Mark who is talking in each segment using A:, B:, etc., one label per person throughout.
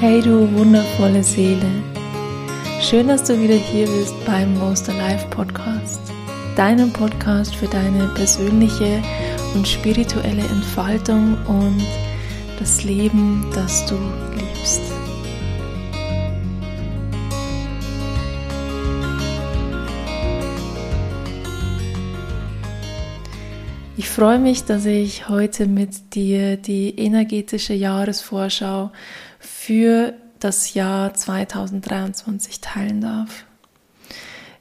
A: Hey du wundervolle Seele. Schön, dass du wieder hier bist beim Most Alive Podcast. Deinem Podcast für deine persönliche und spirituelle Entfaltung und das Leben, das du liebst. Ich freue mich, dass ich heute mit dir die energetische Jahresvorschau für das Jahr 2023 teilen darf.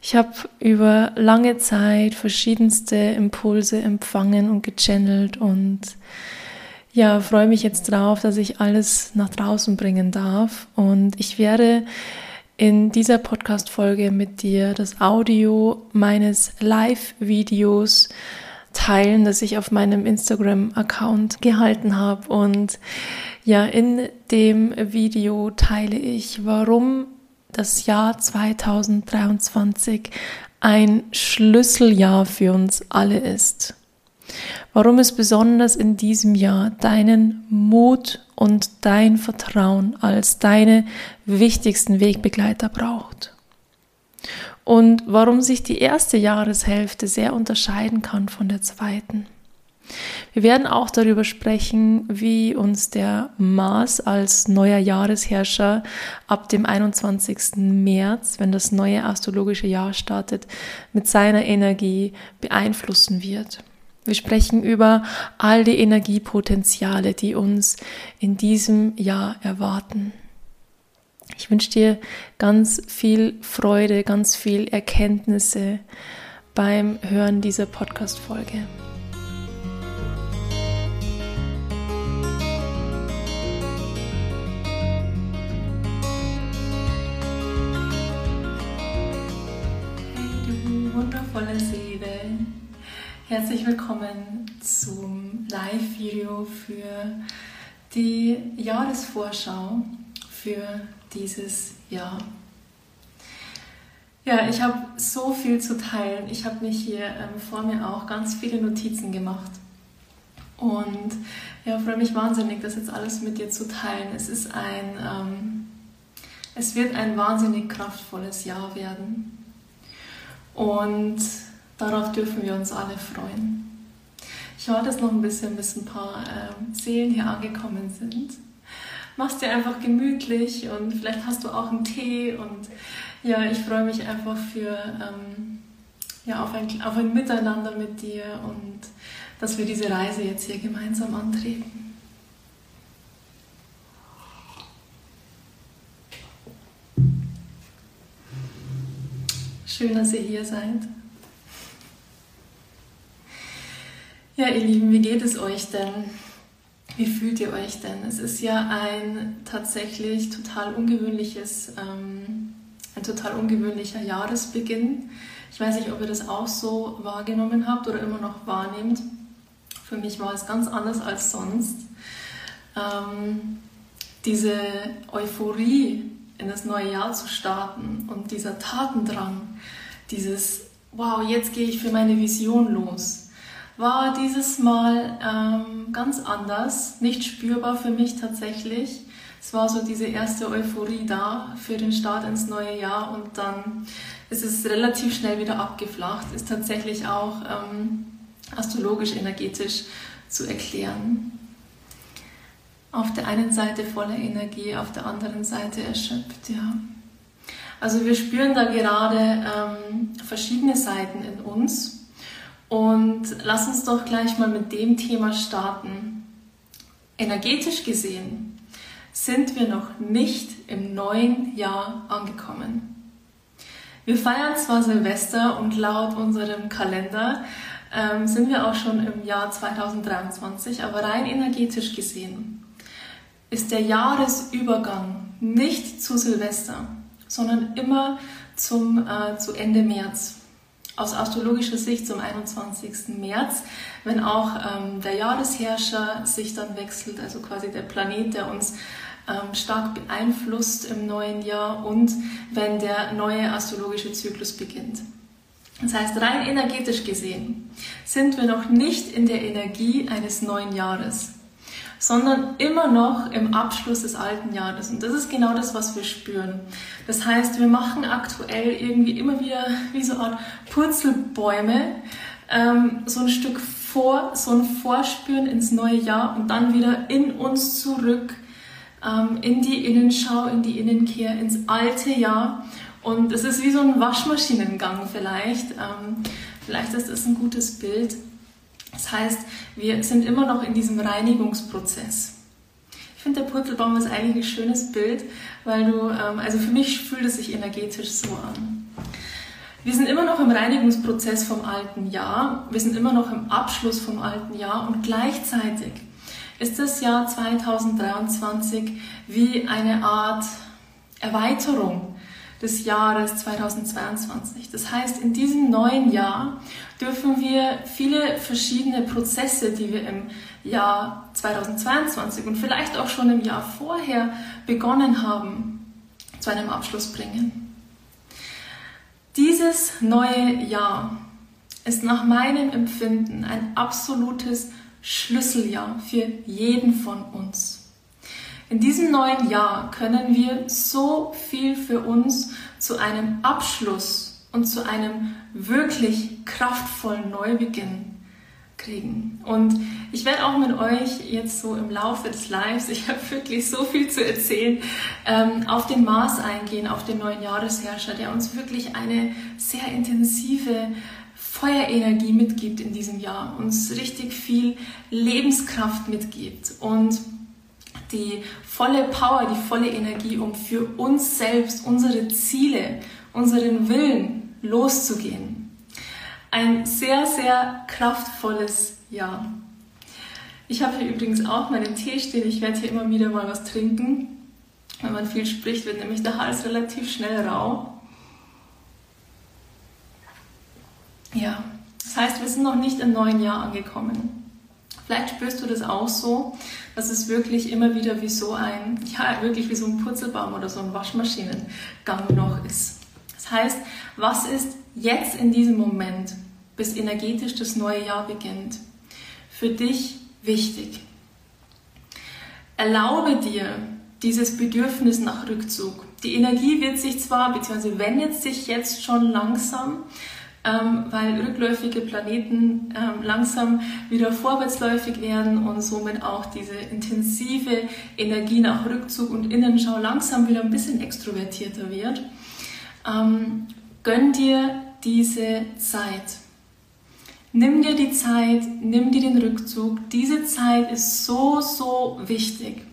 A: Ich habe über lange Zeit verschiedenste Impulse empfangen und gechannelt und ja, freue mich jetzt drauf, dass ich alles nach draußen bringen darf. Und ich werde in dieser Podcast-Folge mit dir das Audio meines Live-Videos teilen, das ich auf meinem Instagram-Account gehalten habe. Und ja, in dem Video teile ich, warum das Jahr 2023 ein Schlüsseljahr für uns alle ist. Warum es besonders in diesem Jahr deinen Mut und dein Vertrauen als deine wichtigsten Wegbegleiter braucht und warum sich die erste Jahreshälfte sehr unterscheiden kann von der zweiten. Wir werden auch darüber sprechen, wie uns der Mars als neuer Jahresherrscher ab dem 21. März, wenn das neue astrologische Jahr startet, mit seiner Energie beeinflussen wird. Wir sprechen über all die Energiepotenziale, die uns in diesem Jahr erwarten. Ich wünsche dir ganz viel Freude, ganz viel Erkenntnisse beim Hören dieser Podcast-Folge. Herzlich willkommen zum Live-Video für die Jahresvorschau für dieses Jahr. Ja, ich habe so viel zu teilen. Ich habe mich hier ähm, vor mir auch ganz viele Notizen gemacht. Und ja, freue mich wahnsinnig, das jetzt alles mit dir zu teilen. Es ist ein, ähm, es wird ein wahnsinnig kraftvolles Jahr werden. Und darauf dürfen wir uns alle freuen. Ich warte jetzt noch ein bisschen, bis ein paar ähm, Seelen hier angekommen sind machst dir einfach gemütlich und vielleicht hast du auch einen Tee und ja, ich freue mich einfach für ähm, ja, auf, ein, auf ein Miteinander mit dir und dass wir diese Reise jetzt hier gemeinsam antreten. Schön, dass ihr hier seid. Ja, ihr Lieben, wie geht es euch denn? Wie fühlt ihr euch denn? Es ist ja ein tatsächlich total ungewöhnliches, ähm, ein total ungewöhnlicher Jahresbeginn. Ich weiß nicht, ob ihr das auch so wahrgenommen habt oder immer noch wahrnehmt. Für mich war es ganz anders als sonst. Ähm, diese Euphorie in das neue Jahr zu starten und dieser Tatendrang, dieses Wow, jetzt gehe ich für meine Vision los war dieses Mal ähm, ganz anders, nicht spürbar für mich tatsächlich. Es war so diese erste Euphorie da für den Start ins neue Jahr und dann ist es relativ schnell wieder abgeflacht, ist tatsächlich auch ähm, astrologisch, energetisch zu erklären. Auf der einen Seite voller Energie, auf der anderen Seite erschöpft, ja. Also wir spüren da gerade ähm, verschiedene Seiten in uns und lass uns doch gleich mal mit dem Thema starten. Energetisch gesehen sind wir noch nicht im neuen Jahr angekommen. Wir feiern zwar Silvester und laut unserem Kalender ähm, sind wir auch schon im Jahr 2023, aber rein energetisch gesehen ist der Jahresübergang nicht zu Silvester, sondern immer zum, äh, zu Ende März aus astrologischer Sicht zum 21. März, wenn auch ähm, der Jahresherrscher sich dann wechselt, also quasi der Planet, der uns ähm, stark beeinflusst im neuen Jahr und wenn der neue astrologische Zyklus beginnt. Das heißt, rein energetisch gesehen sind wir noch nicht in der Energie eines neuen Jahres, sondern immer noch im Abschluss des alten Jahres. Und das ist genau das, was wir spüren. Das heißt, wir machen aktuell irgendwie immer wieder wie so eine Art Purzelbäume, ähm, so ein Stück vor, so ein Vorspüren ins neue Jahr und dann wieder in uns zurück, ähm, in die Innenschau, in die Innenkehr, ins alte Jahr. Und es ist wie so ein Waschmaschinengang vielleicht. Ähm, vielleicht ist das ein gutes Bild. Das heißt, wir sind immer noch in diesem Reinigungsprozess. Ich finde, der Purzelbaum ist eigentlich ein schönes Bild, weil du, ähm, also für mich fühlt es sich energetisch so an. Wir sind immer noch im Reinigungsprozess vom alten Jahr, wir sind immer noch im Abschluss vom alten Jahr und gleichzeitig ist das Jahr 2023 wie eine Art Erweiterung des Jahres 2022. Das heißt, in diesem neuen Jahr dürfen wir viele verschiedene Prozesse, die wir im Jahr 2022 und vielleicht auch schon im Jahr vorher begonnen haben, zu einem Abschluss bringen. Dieses neue Jahr ist nach meinem Empfinden ein absolutes Schlüsseljahr für jeden von uns. In diesem neuen Jahr können wir so viel für uns zu einem Abschluss und zu einem wirklich kraftvollen Neubeginn kriegen. Und ich werde auch mit euch jetzt so im Laufe des Lives, ich habe wirklich so viel zu erzählen, ähm, auf den Mars eingehen, auf den neuen Jahresherrscher, der uns wirklich eine sehr intensive Feuerenergie mitgibt in diesem Jahr, uns richtig viel Lebenskraft mitgibt und die volle Power, die volle Energie, um für uns selbst, unsere Ziele, unseren Willen loszugehen. Ein sehr, sehr kraftvolles Jahr. Ich habe hier übrigens auch meinen Tee stehen. Ich werde hier immer wieder mal was trinken. Wenn man viel spricht, wird nämlich der Hals relativ schnell rau. Ja, das heißt, wir sind noch nicht im neuen Jahr angekommen. Vielleicht spürst du das auch so, dass es wirklich immer wieder wie so ein, ja, wirklich wie so ein Purzelbaum oder so ein Waschmaschinengang noch ist. Das heißt, was ist jetzt in diesem Moment, bis energetisch das neue Jahr beginnt, für dich wichtig? Erlaube dir dieses Bedürfnis nach Rückzug. Die Energie wird sich zwar, beziehungsweise wendet sich jetzt schon langsam, ähm, weil rückläufige Planeten ähm, langsam wieder vorwärtsläufig werden und somit auch diese intensive Energie nach Rückzug und Innenschau langsam wieder ein bisschen extrovertierter wird. Ähm, gönn dir diese Zeit. Nimm dir die Zeit, nimm dir den Rückzug. Diese Zeit ist so, so wichtig,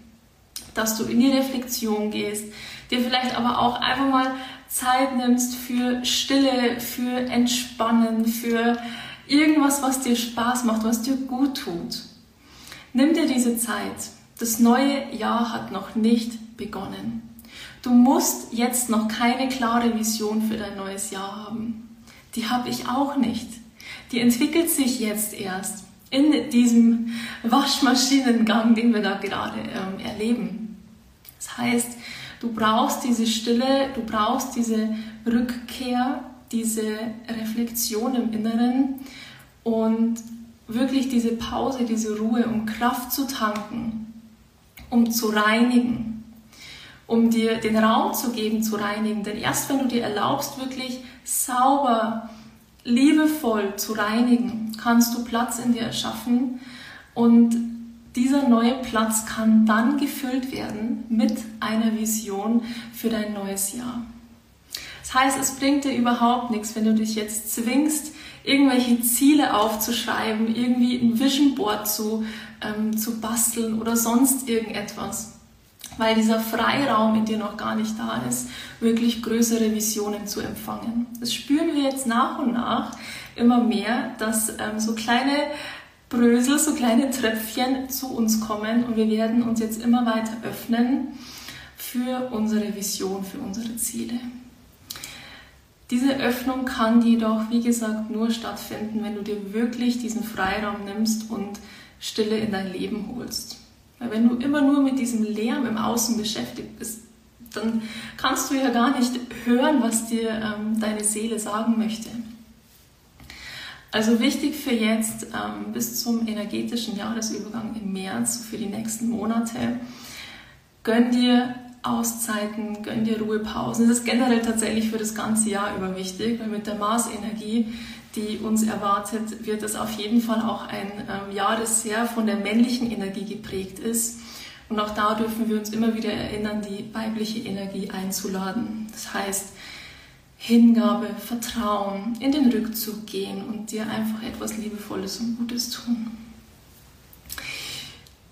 A: dass du in die Reflexion gehst, dir vielleicht aber auch einfach mal Zeit nimmst für Stille, für Entspannen, für irgendwas, was dir Spaß macht, was dir gut tut. Nimm dir diese Zeit. Das neue Jahr hat noch nicht begonnen. Du musst jetzt noch keine klare Vision für dein neues Jahr haben. Die habe ich auch nicht. Die entwickelt sich jetzt erst in diesem Waschmaschinengang, den wir da gerade ähm, erleben. Das heißt, Du brauchst diese Stille, du brauchst diese Rückkehr, diese Reflexion im Inneren und wirklich diese Pause, diese Ruhe, um Kraft zu tanken, um zu reinigen, um dir den Raum zu geben, zu reinigen. Denn erst wenn du dir erlaubst, wirklich sauber, liebevoll zu reinigen, kannst du Platz in dir erschaffen und dieser neue Platz kann dann gefüllt werden mit einer Vision für dein neues Jahr. Das heißt, es bringt dir überhaupt nichts, wenn du dich jetzt zwingst, irgendwelche Ziele aufzuschreiben, irgendwie ein Vision Board zu, ähm, zu basteln oder sonst irgendetwas, weil dieser Freiraum in dir noch gar nicht da ist, wirklich größere Visionen zu empfangen. Das spüren wir jetzt nach und nach immer mehr, dass ähm, so kleine Brösel, so kleine Tröpfchen zu uns kommen und wir werden uns jetzt immer weiter öffnen für unsere Vision, für unsere Ziele. Diese Öffnung kann jedoch, wie gesagt, nur stattfinden, wenn du dir wirklich diesen Freiraum nimmst und Stille in dein Leben holst. Weil wenn du immer nur mit diesem Lärm im Außen beschäftigt bist, dann kannst du ja gar nicht hören, was dir ähm, deine Seele sagen möchte. Also wichtig für jetzt ähm, bis zum energetischen Jahresübergang im März, für die nächsten Monate, gönn dir Auszeiten, gönn dir Ruhepausen. Das ist generell tatsächlich für das ganze Jahr über wichtig, weil mit der Marsenergie, die uns erwartet, wird es auf jeden Fall auch ein ähm, Jahr, das sehr von der männlichen Energie geprägt ist. Und auch da dürfen wir uns immer wieder erinnern, die weibliche Energie einzuladen. Das heißt, Hingabe, Vertrauen, in den Rückzug gehen und dir einfach etwas Liebevolles und Gutes tun.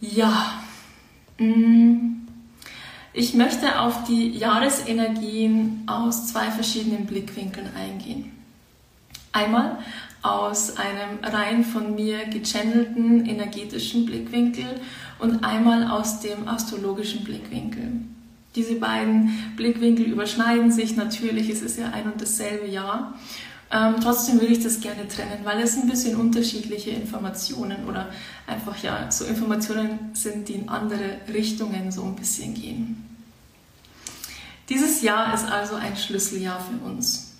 A: Ja, mm. ich möchte auf die Jahresenergien aus zwei verschiedenen Blickwinkeln eingehen. Einmal aus einem rein von mir gechannelten energetischen Blickwinkel und einmal aus dem astrologischen Blickwinkel. Diese beiden Blickwinkel überschneiden sich natürlich, es ist ja ein und dasselbe Jahr. Ähm, trotzdem würde ich das gerne trennen, weil es ein bisschen unterschiedliche Informationen oder einfach ja so Informationen sind, die in andere Richtungen so ein bisschen gehen. Dieses Jahr ist also ein Schlüsseljahr für uns.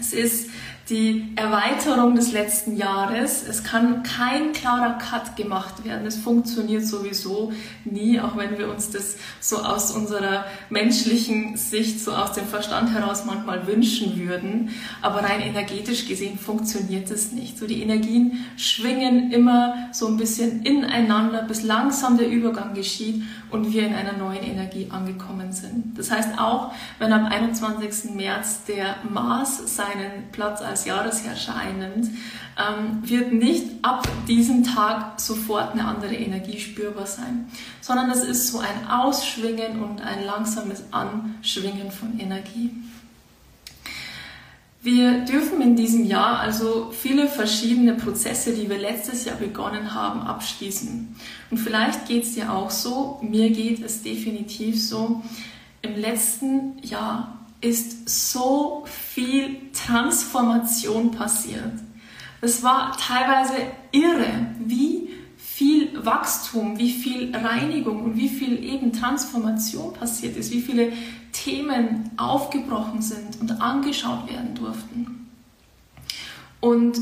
A: Es ist die Erweiterung des letzten Jahres. Es kann kein klarer Cut gemacht werden. Es funktioniert sowieso nie, auch wenn wir uns das so aus unserer menschlichen Sicht, so aus dem Verstand heraus manchmal wünschen würden. Aber rein energetisch gesehen funktioniert es nicht. So die Energien schwingen immer so ein bisschen ineinander, bis langsam der Übergang geschieht und wir in einer neuen Energie angekommen sind. Das heißt auch, wenn am 21. März der Mars seinen Platz als Jahresherrscher einnimmt, ähm, wird nicht ab diesem Tag sofort eine andere Energie spürbar sein, sondern es ist so ein Ausschwingen und ein langsames Anschwingen von Energie. Wir dürfen in diesem Jahr also viele verschiedene Prozesse, die wir letztes Jahr begonnen haben, abschließen. Und vielleicht geht es dir auch so, mir geht es definitiv so, im letzten Jahr ist so viel Transformation passiert. Es war teilweise irre, wie viel Wachstum, wie viel Reinigung und wie viel eben Transformation passiert ist, wie viele Themen aufgebrochen sind und angeschaut werden durften. Und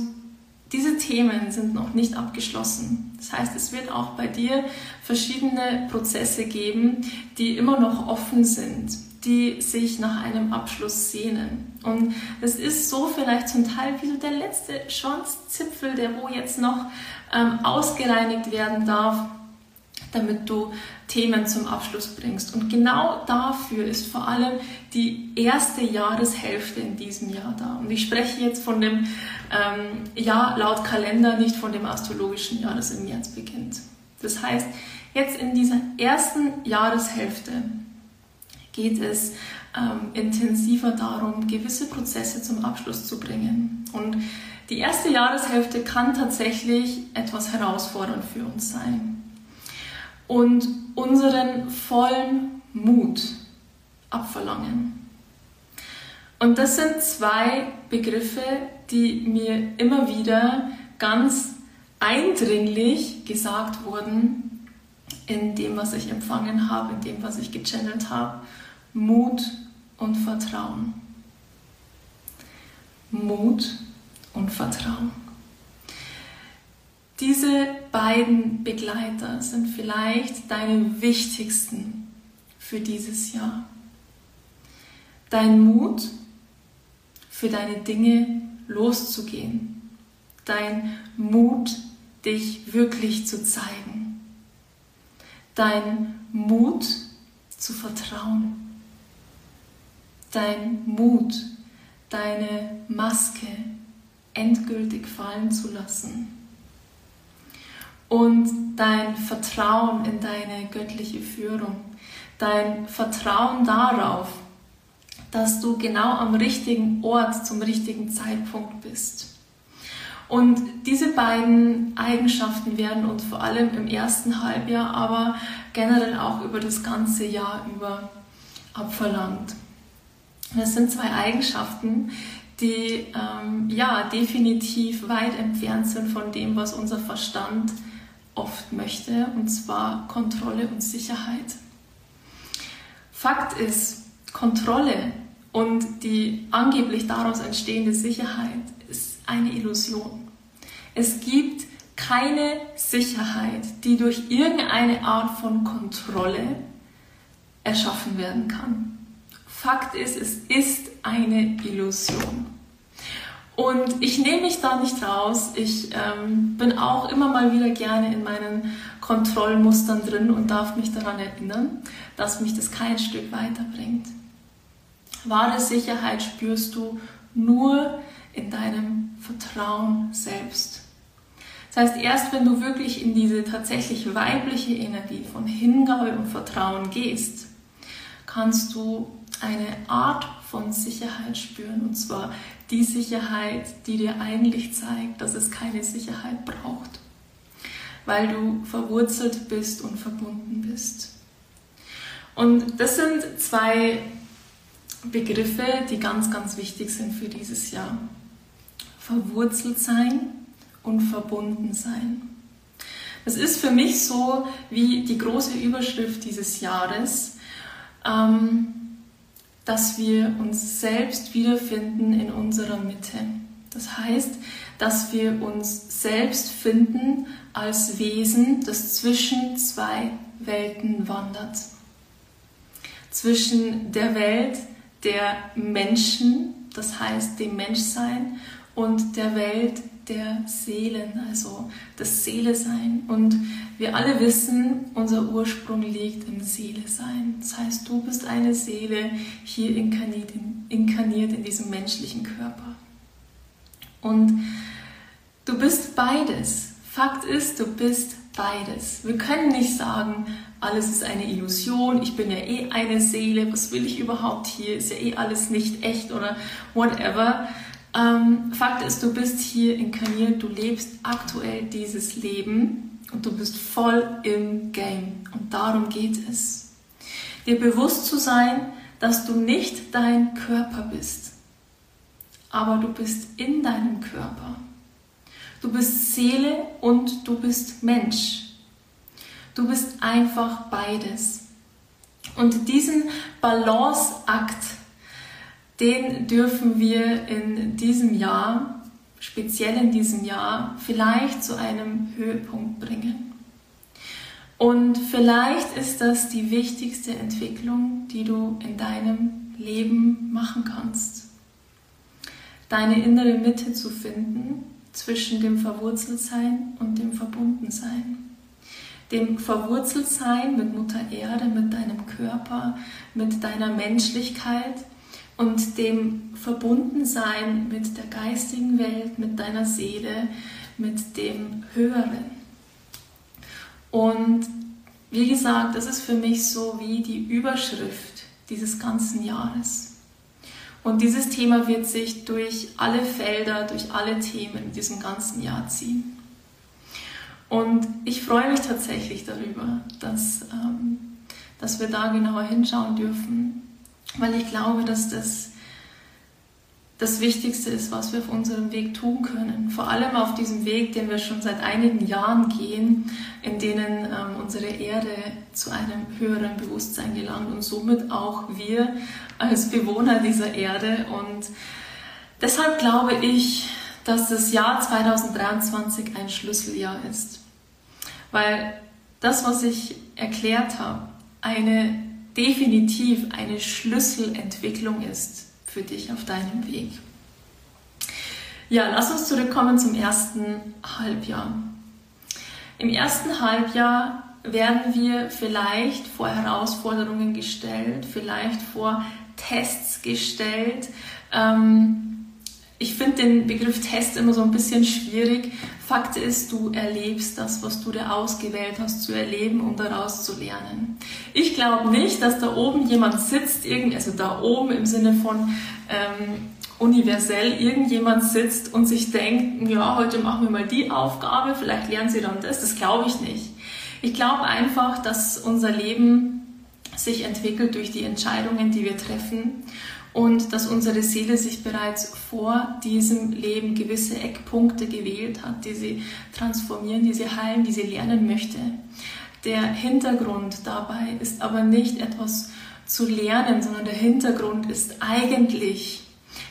A: diese Themen sind noch nicht abgeschlossen. Das heißt, es wird auch bei dir verschiedene Prozesse geben, die immer noch offen sind, die sich nach einem Abschluss sehnen. Und es ist so vielleicht zum Teil wie so der letzte Schwanzzipfel, der wo jetzt noch ähm, ausgereinigt werden darf, damit du Themen zum Abschluss bringst. Und genau dafür ist vor allem die erste Jahreshälfte in diesem Jahr da. Und ich spreche jetzt von dem ähm, Jahr laut Kalender, nicht von dem astrologischen Jahr, das im März beginnt. Das heißt, jetzt in dieser ersten Jahreshälfte geht es ähm, intensiver darum, gewisse Prozesse zum Abschluss zu bringen. Und die erste Jahreshälfte kann tatsächlich etwas herausfordernd für uns sein. Und unseren vollen Mut abverlangen. Und das sind zwei Begriffe, die mir immer wieder ganz eindringlich gesagt wurden in dem, was ich empfangen habe, in dem, was ich gechannelt habe. Mut und Vertrauen. Mut und Vertrauen. Diese beiden Begleiter sind vielleicht deine wichtigsten für dieses Jahr. Dein Mut für deine Dinge loszugehen. Dein Mut, dich wirklich zu zeigen. Dein Mut zu vertrauen dein Mut, deine Maske endgültig fallen zu lassen und dein Vertrauen in deine göttliche Führung, dein Vertrauen darauf, dass du genau am richtigen Ort zum richtigen Zeitpunkt bist. Und diese beiden Eigenschaften werden uns vor allem im ersten Halbjahr, aber generell auch über das ganze Jahr über abverlangt. Das sind zwei Eigenschaften, die ähm, ja definitiv weit entfernt sind von dem, was unser Verstand oft möchte, und zwar Kontrolle und Sicherheit. Fakt ist, Kontrolle und die angeblich daraus entstehende Sicherheit ist eine Illusion. Es gibt keine Sicherheit, die durch irgendeine Art von Kontrolle erschaffen werden kann. Fakt ist, es ist eine Illusion. Und ich nehme mich da nicht raus. Ich ähm, bin auch immer mal wieder gerne in meinen Kontrollmustern drin und darf mich daran erinnern, dass mich das kein Stück weiterbringt. Wahre Sicherheit spürst du nur in deinem Vertrauen selbst. Das heißt, erst wenn du wirklich in diese tatsächlich weibliche Energie von Hingabe und Vertrauen gehst, kannst du eine Art von Sicherheit spüren. Und zwar die Sicherheit, die dir eigentlich zeigt, dass es keine Sicherheit braucht. Weil du verwurzelt bist und verbunden bist. Und das sind zwei Begriffe, die ganz, ganz wichtig sind für dieses Jahr. Verwurzelt sein und verbunden sein. Das ist für mich so wie die große Überschrift dieses Jahres, ähm, dass wir uns selbst wiederfinden in unserer Mitte. Das heißt, dass wir uns selbst finden als Wesen, das zwischen zwei Welten wandert. Zwischen der Welt der Menschen, das heißt dem Menschsein, und der Welt der Seelen, also das Seele-Sein. Und wir alle wissen, unser Ursprung liegt im Seele-Sein. Das heißt, du bist eine Seele hier inkarniert in, inkarniert in diesem menschlichen Körper. Und du bist beides. Fakt ist, du bist beides. Wir können nicht sagen, alles ist eine Illusion, ich bin ja eh eine Seele, was will ich überhaupt hier, ist ja eh alles nicht echt oder whatever. Ähm, Fakt ist, du bist hier inkarniert, du lebst aktuell dieses Leben und du bist voll im Game. Und darum geht es. Dir bewusst zu sein, dass du nicht dein Körper bist, aber du bist in deinem Körper. Du bist Seele und du bist Mensch. Du bist einfach beides. Und diesen Balanceakt den dürfen wir in diesem Jahr, speziell in diesem Jahr, vielleicht zu einem Höhepunkt bringen. Und vielleicht ist das die wichtigste Entwicklung, die du in deinem Leben machen kannst. Deine innere Mitte zu finden zwischen dem Verwurzeltsein und dem Verbundensein. Dem Verwurzeltsein mit Mutter Erde, mit deinem Körper, mit deiner Menschlichkeit, und dem Verbundensein mit der geistigen Welt, mit deiner Seele, mit dem Höheren. Und wie gesagt, das ist für mich so wie die Überschrift dieses ganzen Jahres. Und dieses Thema wird sich durch alle Felder, durch alle Themen in diesem ganzen Jahr ziehen. Und ich freue mich tatsächlich darüber, dass, ähm, dass wir da genauer hinschauen dürfen, weil ich glaube, dass das das Wichtigste ist, was wir auf unserem Weg tun können. Vor allem auf diesem Weg, den wir schon seit einigen Jahren gehen, in denen ähm, unsere Erde zu einem höheren Bewusstsein gelangt und somit auch wir als Bewohner dieser Erde. Und deshalb glaube ich, dass das Jahr 2023 ein Schlüsseljahr ist. Weil das, was ich erklärt habe, eine definitiv eine Schlüsselentwicklung ist für dich auf deinem Weg. Ja, lass uns zurückkommen zum ersten Halbjahr. Im ersten Halbjahr werden wir vielleicht vor Herausforderungen gestellt, vielleicht vor Tests gestellt. Ähm, ich finde den Begriff Test immer so ein bisschen schwierig. Fakt ist, du erlebst das, was du dir ausgewählt hast zu erleben, um daraus zu lernen. Ich glaube nicht, dass da oben jemand sitzt, also da oben im Sinne von ähm, universell irgendjemand sitzt und sich denkt, ja, heute machen wir mal die Aufgabe, vielleicht lernen sie dann das. Das glaube ich nicht. Ich glaube einfach, dass unser Leben sich entwickelt durch die Entscheidungen, die wir treffen und dass unsere Seele sich bereits vor diesem Leben gewisse Eckpunkte gewählt hat, die sie transformieren, die sie heilen, die sie lernen möchte. Der Hintergrund dabei ist aber nicht etwas zu lernen, sondern der Hintergrund ist eigentlich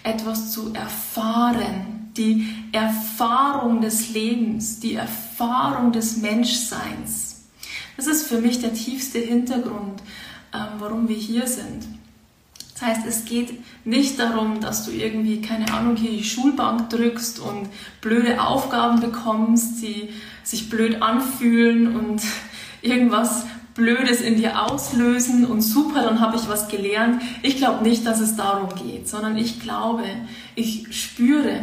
A: etwas zu erfahren, die Erfahrung des Lebens, die Erfahrung des Menschseins. Das ist für mich der tiefste Hintergrund, ähm, warum wir hier sind. Das heißt, es geht nicht darum, dass du irgendwie, keine Ahnung, hier die Schulbank drückst und blöde Aufgaben bekommst, die sich blöd anfühlen und irgendwas Blödes in dir auslösen und super, dann habe ich was gelernt. Ich glaube nicht, dass es darum geht, sondern ich glaube, ich spüre,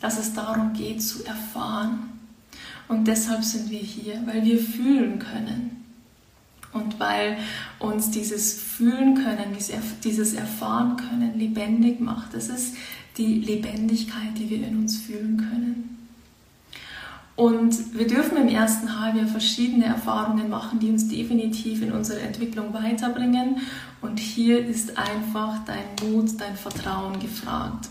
A: dass es darum geht zu erfahren. Und deshalb sind wir hier, weil wir fühlen können. Und weil uns dieses Fühlen können, dieses Erfahren können lebendig macht. Das ist die Lebendigkeit, die wir in uns fühlen können. Und wir dürfen im ersten Halbjahr verschiedene Erfahrungen machen, die uns definitiv in unserer Entwicklung weiterbringen. Und hier ist einfach dein Mut, dein Vertrauen gefragt.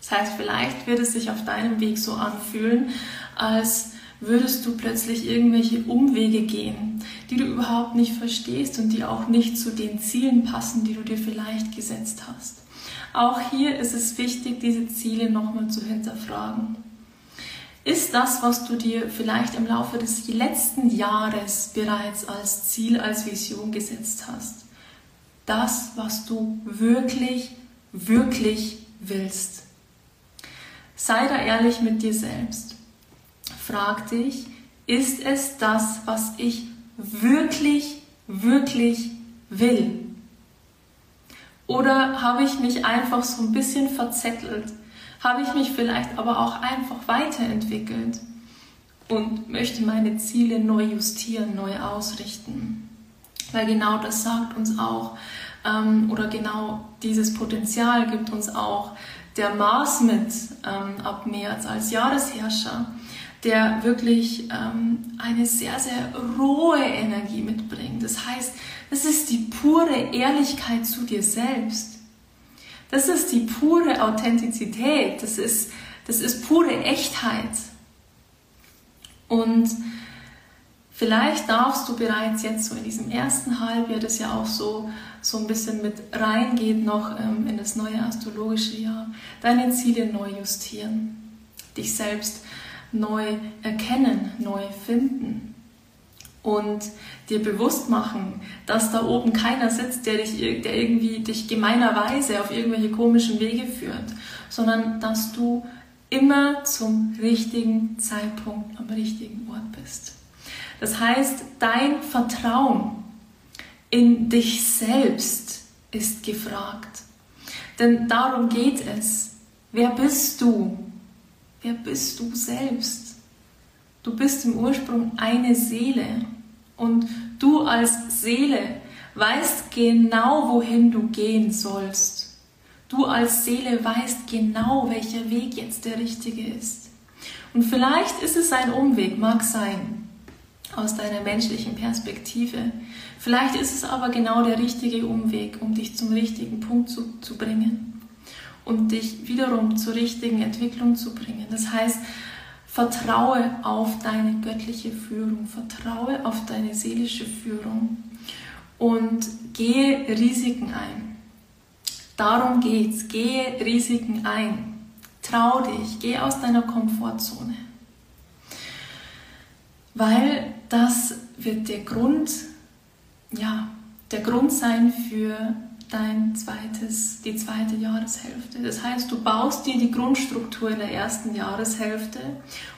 A: Das heißt, vielleicht wird es sich auf deinem Weg so anfühlen, als würdest du plötzlich irgendwelche Umwege gehen, die du überhaupt nicht verstehst und die auch nicht zu den Zielen passen, die du dir vielleicht gesetzt hast. Auch hier ist es wichtig, diese Ziele nochmal zu hinterfragen. Ist das, was du dir vielleicht im Laufe des letzten Jahres bereits als Ziel, als Vision gesetzt hast, das, was du wirklich, wirklich willst? Sei da ehrlich mit dir selbst. Frag dich, ist es das, was ich wirklich, wirklich will? Oder habe ich mich einfach so ein bisschen verzettelt habe ich mich vielleicht aber auch einfach weiterentwickelt und möchte meine Ziele neu justieren, neu ausrichten. Weil genau das sagt uns auch, ähm, oder genau dieses Potenzial gibt uns auch der Mars mit ähm, ab März als Jahresherrscher, der wirklich ähm, eine sehr, sehr rohe Energie mitbringt. Das heißt, es ist die pure Ehrlichkeit zu dir selbst. Das ist die pure Authentizität, das ist, das ist pure Echtheit. Und vielleicht darfst du bereits jetzt so in diesem ersten Halbjahr, das ja auch so, so ein bisschen mit reingeht noch ähm, in das neue astrologische Jahr, deine Ziele neu justieren, dich selbst neu erkennen, neu finden und dir bewusst machen, dass da oben keiner sitzt, der dich, der irgendwie dich gemeinerweise auf irgendwelche komischen Wege führt, sondern dass du immer zum richtigen Zeitpunkt am richtigen Ort bist. Das heißt, dein Vertrauen in dich selbst ist gefragt. Denn darum geht es. Wer bist du? Wer bist du selbst? Du bist im Ursprung eine Seele und du als Seele weißt genau, wohin du gehen sollst. Du als Seele weißt genau, welcher Weg jetzt der richtige ist. Und vielleicht ist es ein Umweg, mag sein, aus deiner menschlichen Perspektive. Vielleicht ist es aber genau der richtige Umweg, um dich zum richtigen Punkt zu, zu bringen und dich wiederum zur richtigen Entwicklung zu bringen. Das heißt, Vertraue auf deine göttliche Führung, vertraue auf deine seelische Führung und gehe Risiken ein. Darum geht's. Gehe Risiken ein. Trau dich, geh aus deiner Komfortzone. Weil das wird der Grund, ja, der Grund sein für dein zweites, die zweite Jahreshälfte. Das heißt, du baust dir die Grundstruktur in der ersten Jahreshälfte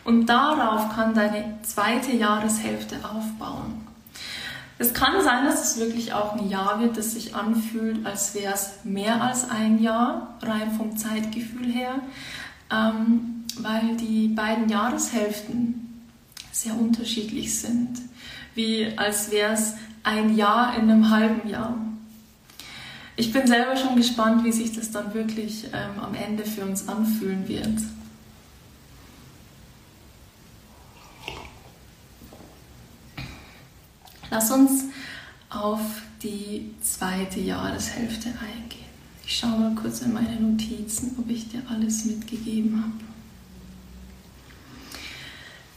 A: und darauf kann deine zweite Jahreshälfte aufbauen. Es kann sein, dass es wirklich auch ein Jahr wird, das sich anfühlt, als wäre es mehr als ein Jahr, rein vom Zeitgefühl her, ähm, weil die beiden Jahreshälften sehr unterschiedlich sind, wie als wäre es ein Jahr in einem halben Jahr ich bin selber schon gespannt, wie sich das dann wirklich ähm, am Ende für uns anfühlen wird. Lass uns auf die zweite Jahreshälfte eingehen. Ich schaue mal kurz in meine Notizen, ob ich dir alles mitgegeben habe.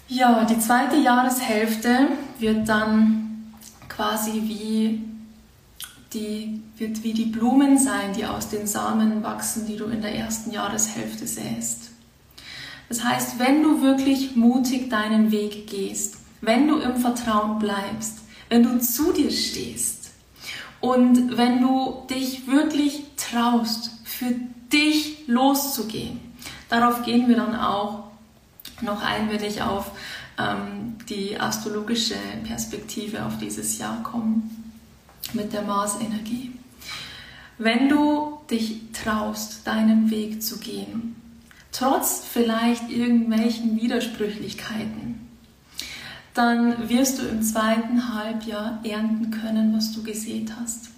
A: Ja, die zweite Jahreshälfte wird dann quasi wie die wird wie die Blumen sein, die aus den Samen wachsen, die du in der ersten Jahreshälfte säst. Das heißt, wenn du wirklich mutig deinen Weg gehst, wenn du im Vertrauen bleibst, wenn du zu dir stehst und wenn du dich wirklich traust, für dich loszugehen, darauf gehen wir dann auch noch ein, wenn ich auf ähm, die astrologische Perspektive auf dieses Jahr komme mit der Marsenergie. Wenn du dich traust, deinen Weg zu gehen, trotz vielleicht irgendwelchen Widersprüchlichkeiten, dann wirst du im zweiten Halbjahr ernten können, was du gesät hast.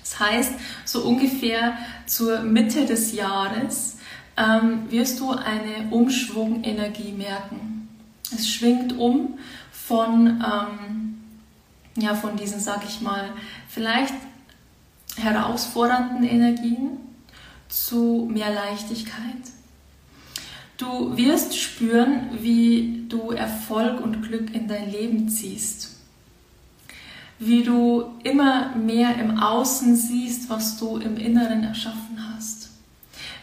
A: Das heißt, so ungefähr zur Mitte des Jahres ähm, wirst du eine Umschwungenergie merken. Es schwingt um von, ähm, ja, von diesen, sag ich mal, vielleicht herausfordernden Energien zu mehr Leichtigkeit. Du wirst spüren, wie du Erfolg und Glück in dein Leben ziehst. Wie du immer mehr im Außen siehst, was du im Inneren erschaffen hast.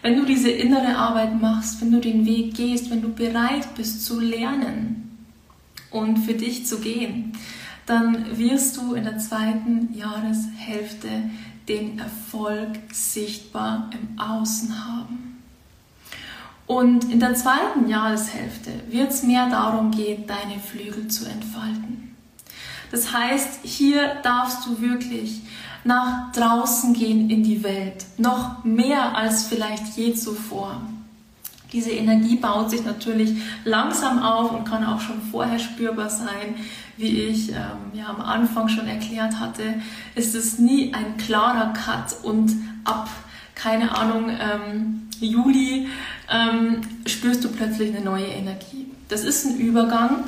A: Wenn du diese innere Arbeit machst, wenn du den Weg gehst, wenn du bereit bist zu lernen und für dich zu gehen, dann wirst du in der zweiten Jahreshälfte den Erfolg sichtbar im Außen haben. Und in der zweiten Jahreshälfte wird es mehr darum gehen, deine Flügel zu entfalten. Das heißt, hier darfst du wirklich nach draußen gehen in die Welt, noch mehr als vielleicht je zuvor. Diese Energie baut sich natürlich langsam auf und kann auch schon vorher spürbar sein. Wie ich ähm, ja, am Anfang schon erklärt hatte, ist es nie ein klarer Cut und ab, keine Ahnung, ähm, Juli ähm, spürst du plötzlich eine neue Energie. Das ist ein Übergang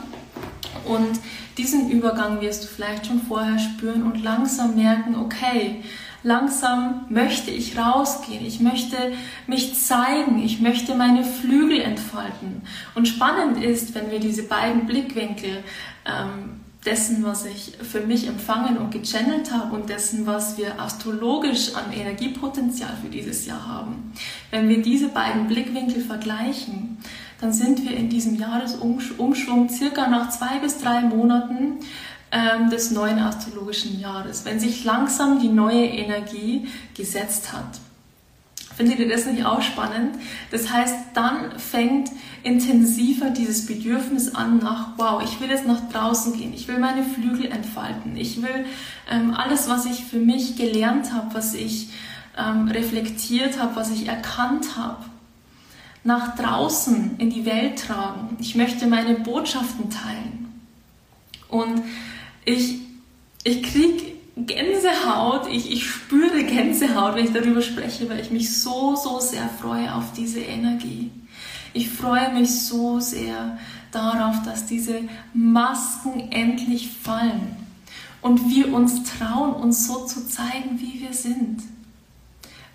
A: und diesen Übergang wirst du vielleicht schon vorher spüren und langsam merken, okay, langsam möchte ich rausgehen, ich möchte mich zeigen, ich möchte meine Flügel entfalten. Und spannend ist, wenn wir diese beiden Blickwinkel ähm, dessen, was ich für mich empfangen und gechannelt habe und dessen, was wir astrologisch an Energiepotenzial für dieses Jahr haben. Wenn wir diese beiden Blickwinkel vergleichen, dann sind wir in diesem Jahresumschwung circa nach zwei bis drei Monaten ähm, des neuen astrologischen Jahres, wenn sich langsam die neue Energie gesetzt hat. Findet ihr das nicht auch spannend? Das heißt, dann fängt intensiver dieses Bedürfnis an nach, wow, ich will jetzt nach draußen gehen, ich will meine Flügel entfalten, ich will ähm, alles, was ich für mich gelernt habe, was ich ähm, reflektiert habe, was ich erkannt habe, nach draußen in die Welt tragen. Ich möchte meine Botschaften teilen. Und ich, ich kriege Gänsehaut, ich, ich spüre Gänsehaut, wenn ich darüber spreche, weil ich mich so, so sehr freue auf diese Energie. Ich freue mich so sehr darauf, dass diese Masken endlich fallen und wir uns trauen, uns so zu zeigen, wie wir sind.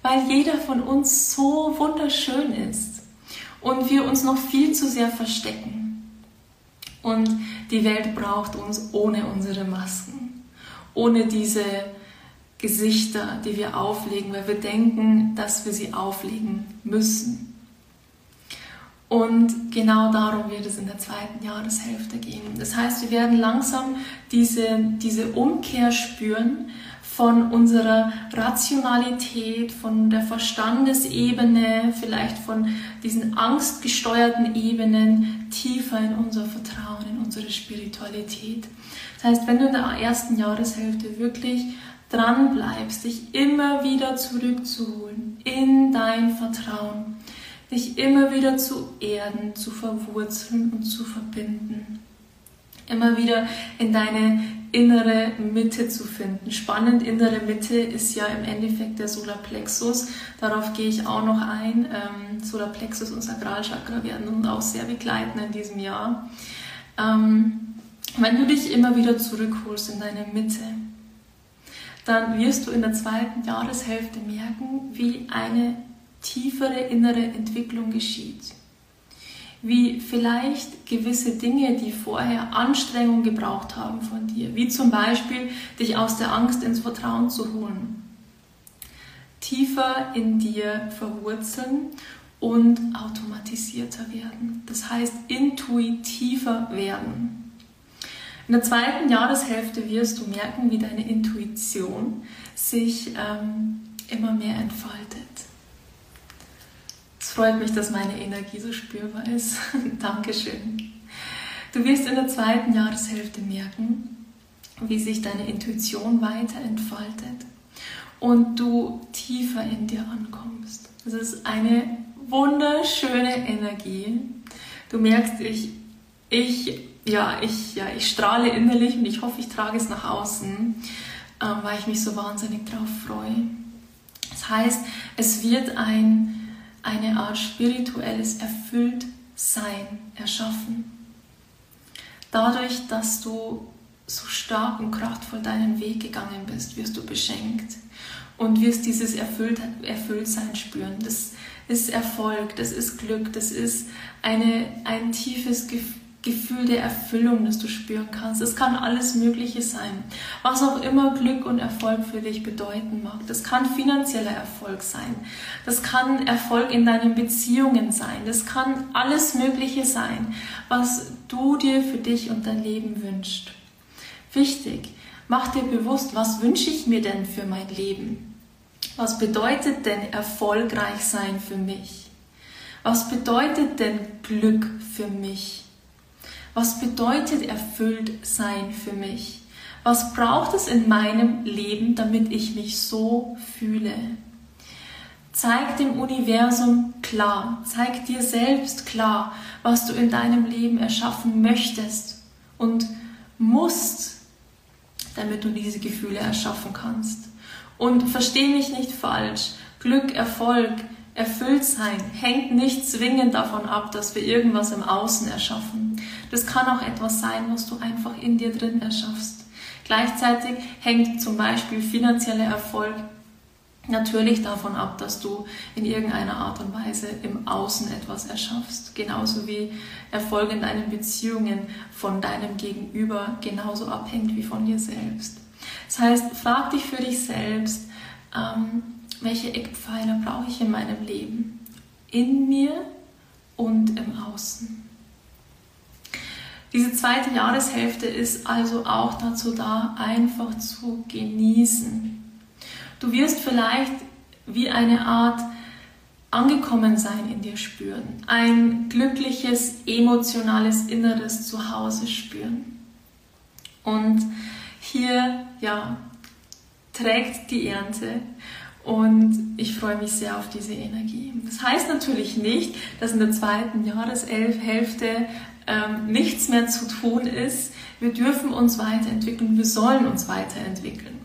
A: Weil jeder von uns so wunderschön ist und wir uns noch viel zu sehr verstecken. Und die Welt braucht uns ohne unsere Masken ohne diese Gesichter, die wir auflegen, weil wir denken, dass wir sie auflegen müssen. Und genau darum wird es in der zweiten Jahreshälfte gehen. Das heißt, wir werden langsam diese, diese Umkehr spüren von unserer Rationalität, von der Verstandesebene, vielleicht von diesen angstgesteuerten Ebenen tiefer in unser Vertrauen, in unsere Spiritualität. Das heißt, wenn du in der ersten Jahreshälfte wirklich dran bleibst, dich immer wieder zurückzuholen in dein Vertrauen, dich immer wieder zu erden, zu verwurzeln und zu verbinden, immer wieder in deine innere Mitte zu finden. Spannend, innere Mitte ist ja im Endeffekt der Solarplexus. Darauf gehe ich auch noch ein. Ähm, Solarplexus und Sakralchakra werden uns auch sehr begleiten in diesem Jahr. Ähm, wenn du dich immer wieder zurückholst in deine Mitte, dann wirst du in der zweiten Jahreshälfte merken, wie eine tiefere innere Entwicklung geschieht. Wie vielleicht gewisse Dinge, die vorher Anstrengung gebraucht haben von dir, wie zum Beispiel dich aus der Angst ins Vertrauen zu holen, tiefer in dir verwurzeln und automatisierter werden. Das heißt, intuitiver werden. In der zweiten Jahreshälfte wirst du merken, wie deine Intuition sich ähm, immer mehr entfaltet. Es freut mich, dass meine Energie so spürbar ist. Dankeschön. Du wirst in der zweiten Jahreshälfte merken, wie sich deine Intuition weiter entfaltet und du tiefer in dir ankommst. Das ist eine wunderschöne Energie. Du merkst, ich, ich, ja, ich, ja, ich strahle innerlich und ich hoffe, ich trage es nach außen, ähm, weil ich mich so wahnsinnig drauf freue. Das heißt, es wird ein, eine Art spirituelles Erfülltsein erschaffen. Dadurch, dass du so stark und kraftvoll deinen Weg gegangen bist, wirst du beschenkt und wirst dieses Erfüllt, Erfülltsein spüren. Das ist Erfolg, das ist Glück, das ist eine, ein tiefes Gefühl der Erfüllung, das du spüren kannst. Es kann alles Mögliche sein. Was auch immer Glück und Erfolg für dich bedeuten mag. Das kann finanzieller Erfolg sein. Das kann Erfolg in deinen Beziehungen sein. Das kann alles Mögliche sein, was du dir für dich und dein Leben wünschst. Wichtig, mach dir bewusst, was wünsche ich mir denn für mein Leben? Was bedeutet denn erfolgreich sein für mich? Was bedeutet denn Glück für mich? Was bedeutet erfüllt sein für mich? Was braucht es in meinem Leben, damit ich mich so fühle? Zeig dem Universum klar, zeig dir selbst klar, was du in deinem Leben erschaffen möchtest und musst, damit du diese Gefühle erschaffen kannst. Und verstehe mich nicht falsch, Glück, Erfolg, erfüllt sein hängt nicht zwingend davon ab, dass wir irgendwas im Außen erschaffen. Das kann auch etwas sein, was du einfach in dir drin erschaffst. Gleichzeitig hängt zum Beispiel finanzieller Erfolg natürlich davon ab, dass du in irgendeiner Art und Weise im Außen etwas erschaffst. Genauso wie Erfolg in deinen Beziehungen von deinem Gegenüber genauso abhängt wie von dir selbst. Das heißt, frag dich für dich selbst, ähm, welche Eckpfeiler brauche ich in meinem Leben? In mir und im Außen. Diese zweite Jahreshälfte ist also auch dazu da, einfach zu genießen. Du wirst vielleicht wie eine Art angekommen sein in dir spüren, ein glückliches, emotionales Inneres Zuhause spüren. Und hier, ja, trägt die Ernte und ich freue mich sehr auf diese Energie. Das heißt natürlich nicht, dass in der zweiten Jahreshälfte ähm, nichts mehr zu tun ist. Wir dürfen uns weiterentwickeln, wir sollen uns weiterentwickeln.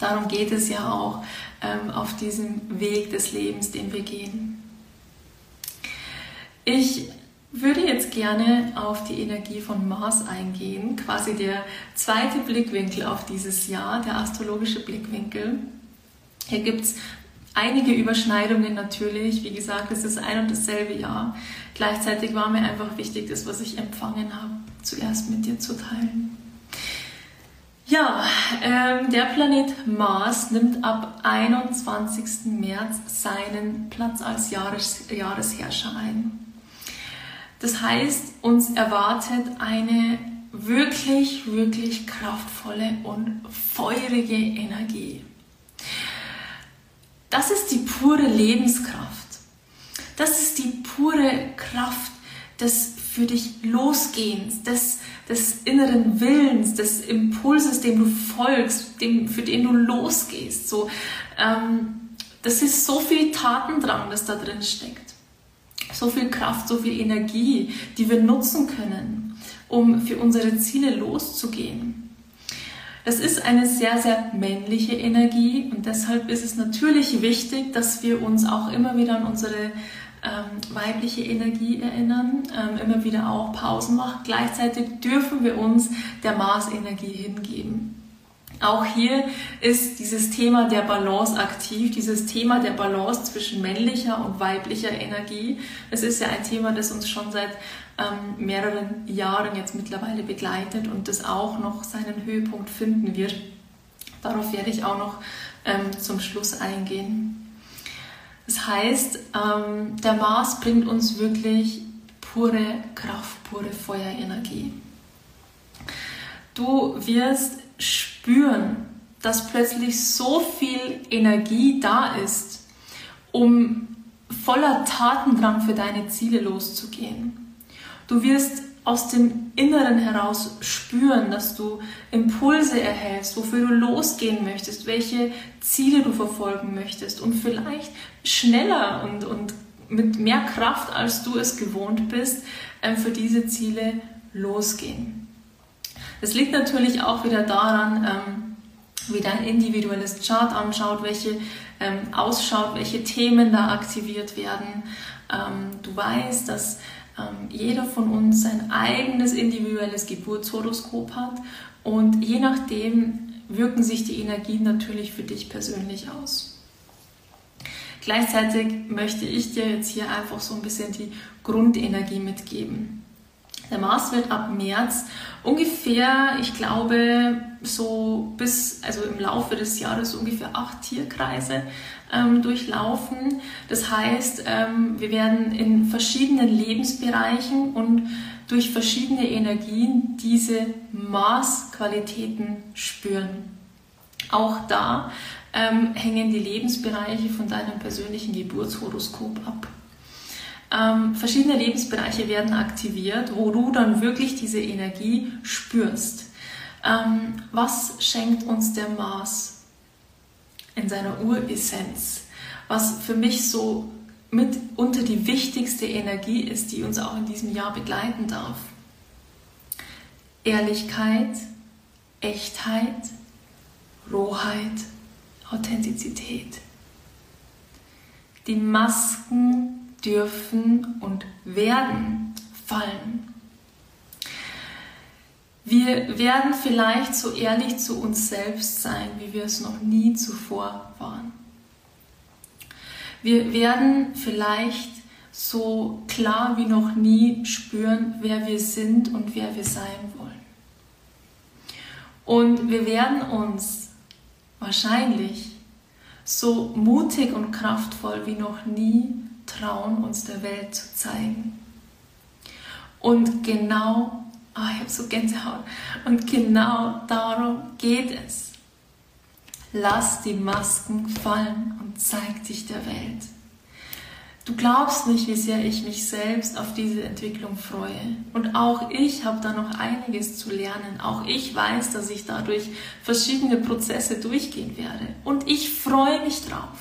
A: Darum geht es ja auch ähm, auf diesem Weg des Lebens, den wir gehen. Ich würde jetzt gerne auf die Energie von Mars eingehen, quasi der zweite Blickwinkel auf dieses Jahr, der astrologische Blickwinkel. Hier gibt es einige Überschneidungen natürlich. Wie gesagt, es ist ein und dasselbe Jahr. Gleichzeitig war mir einfach wichtig, das, was ich empfangen habe, zuerst mit dir zu teilen. Ja, ähm, der Planet Mars nimmt ab 21. März seinen Platz als Jahres Jahresherrscher ein. Das heißt, uns erwartet eine wirklich, wirklich kraftvolle und feurige Energie. Das ist die pure Lebenskraft. Das ist die pure Kraft des für dich Losgehens, des, des inneren Willens, des Impulses, dem du folgst, dem, für den du losgehst. So, ähm, das ist so viel Tatendrang, das da drin steckt so viel Kraft, so viel Energie, die wir nutzen können, um für unsere Ziele loszugehen. Es ist eine sehr, sehr männliche Energie und deshalb ist es natürlich wichtig, dass wir uns auch immer wieder an unsere ähm, weibliche Energie erinnern, ähm, immer wieder auch Pausen machen. Gleichzeitig dürfen wir uns der Mars-Energie hingeben. Auch hier ist dieses Thema der Balance aktiv, dieses Thema der Balance zwischen männlicher und weiblicher Energie. Es ist ja ein Thema, das uns schon seit ähm, mehreren Jahren jetzt mittlerweile begleitet und das auch noch seinen Höhepunkt finden wird. Darauf werde ich auch noch ähm, zum Schluss eingehen. Das heißt, ähm, der Mars bringt uns wirklich pure Kraft, pure Feuerenergie. Du wirst spüren, dass plötzlich so viel Energie da ist, um voller Tatendrang für deine Ziele loszugehen. Du wirst aus dem Inneren heraus spüren, dass du Impulse erhältst, wofür du losgehen möchtest, welche Ziele du verfolgen möchtest und vielleicht schneller und, und mit mehr Kraft, als du es gewohnt bist, ähm, für diese Ziele losgehen. Das liegt natürlich auch wieder daran, ähm, wie dein individuelles Chart anschaut, welche ähm, ausschaut, welche Themen da aktiviert werden. Du weißt, dass jeder von uns sein eigenes individuelles Geburtshoroskop hat und je nachdem wirken sich die Energien natürlich für dich persönlich aus. Gleichzeitig möchte ich dir jetzt hier einfach so ein bisschen die Grundenergie mitgeben. Der Mars wird ab März ungefähr, ich glaube, so bis, also im Laufe des Jahres ungefähr acht Tierkreise ähm, durchlaufen. Das heißt, ähm, wir werden in verschiedenen Lebensbereichen und durch verschiedene Energien diese Maßqualitäten spüren. Auch da ähm, hängen die Lebensbereiche von deinem persönlichen Geburtshoroskop ab. Ähm, verschiedene Lebensbereiche werden aktiviert, wo du dann wirklich diese Energie spürst. Ähm, was schenkt uns der Mars in seiner Uressenz? Was für mich so mitunter die wichtigste Energie ist, die uns auch in diesem Jahr begleiten darf. Ehrlichkeit, Echtheit, Rohheit Authentizität. Die Masken dürfen und werden fallen. Wir werden vielleicht so ehrlich zu uns selbst sein, wie wir es noch nie zuvor waren. Wir werden vielleicht so klar wie noch nie spüren, wer wir sind und wer wir sein wollen. Und wir werden uns wahrscheinlich so mutig und kraftvoll wie noch nie trauen, uns der Welt zu zeigen. Und genau, oh, ich habe so Gänsehaut, und genau darum geht es. Lass die Masken fallen und zeig dich der Welt. Du glaubst nicht, wie sehr ich mich selbst auf diese Entwicklung freue. Und auch ich habe da noch einiges zu lernen. Auch ich weiß, dass ich dadurch verschiedene Prozesse durchgehen werde. Und ich freue mich drauf,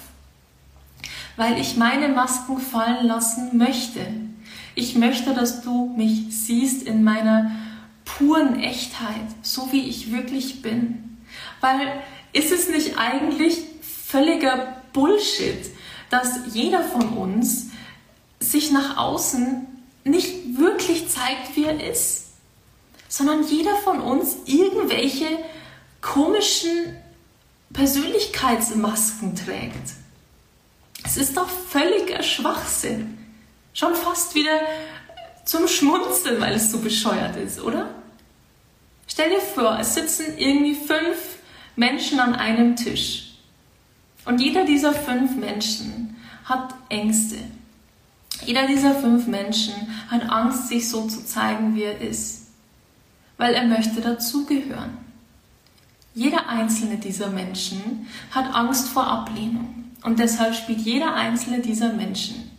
A: weil ich meine Masken fallen lassen möchte. Ich möchte, dass du mich siehst in meiner puren Echtheit, so wie ich wirklich bin. Weil ist es nicht eigentlich völliger Bullshit, dass jeder von uns sich nach außen nicht wirklich zeigt, wie er ist, sondern jeder von uns irgendwelche komischen Persönlichkeitsmasken trägt. Es ist doch völliger Schwachsinn. Schon fast wieder zum Schmunzeln, weil es so bescheuert ist, oder? Stell dir vor, es sitzen irgendwie fünf Menschen an einem Tisch. Und jeder dieser fünf Menschen hat Ängste. Jeder dieser fünf Menschen hat Angst, sich so zu zeigen, wie er ist, weil er möchte dazugehören. Jeder einzelne dieser Menschen hat Angst vor Ablehnung und deshalb spielt jeder einzelne dieser Menschen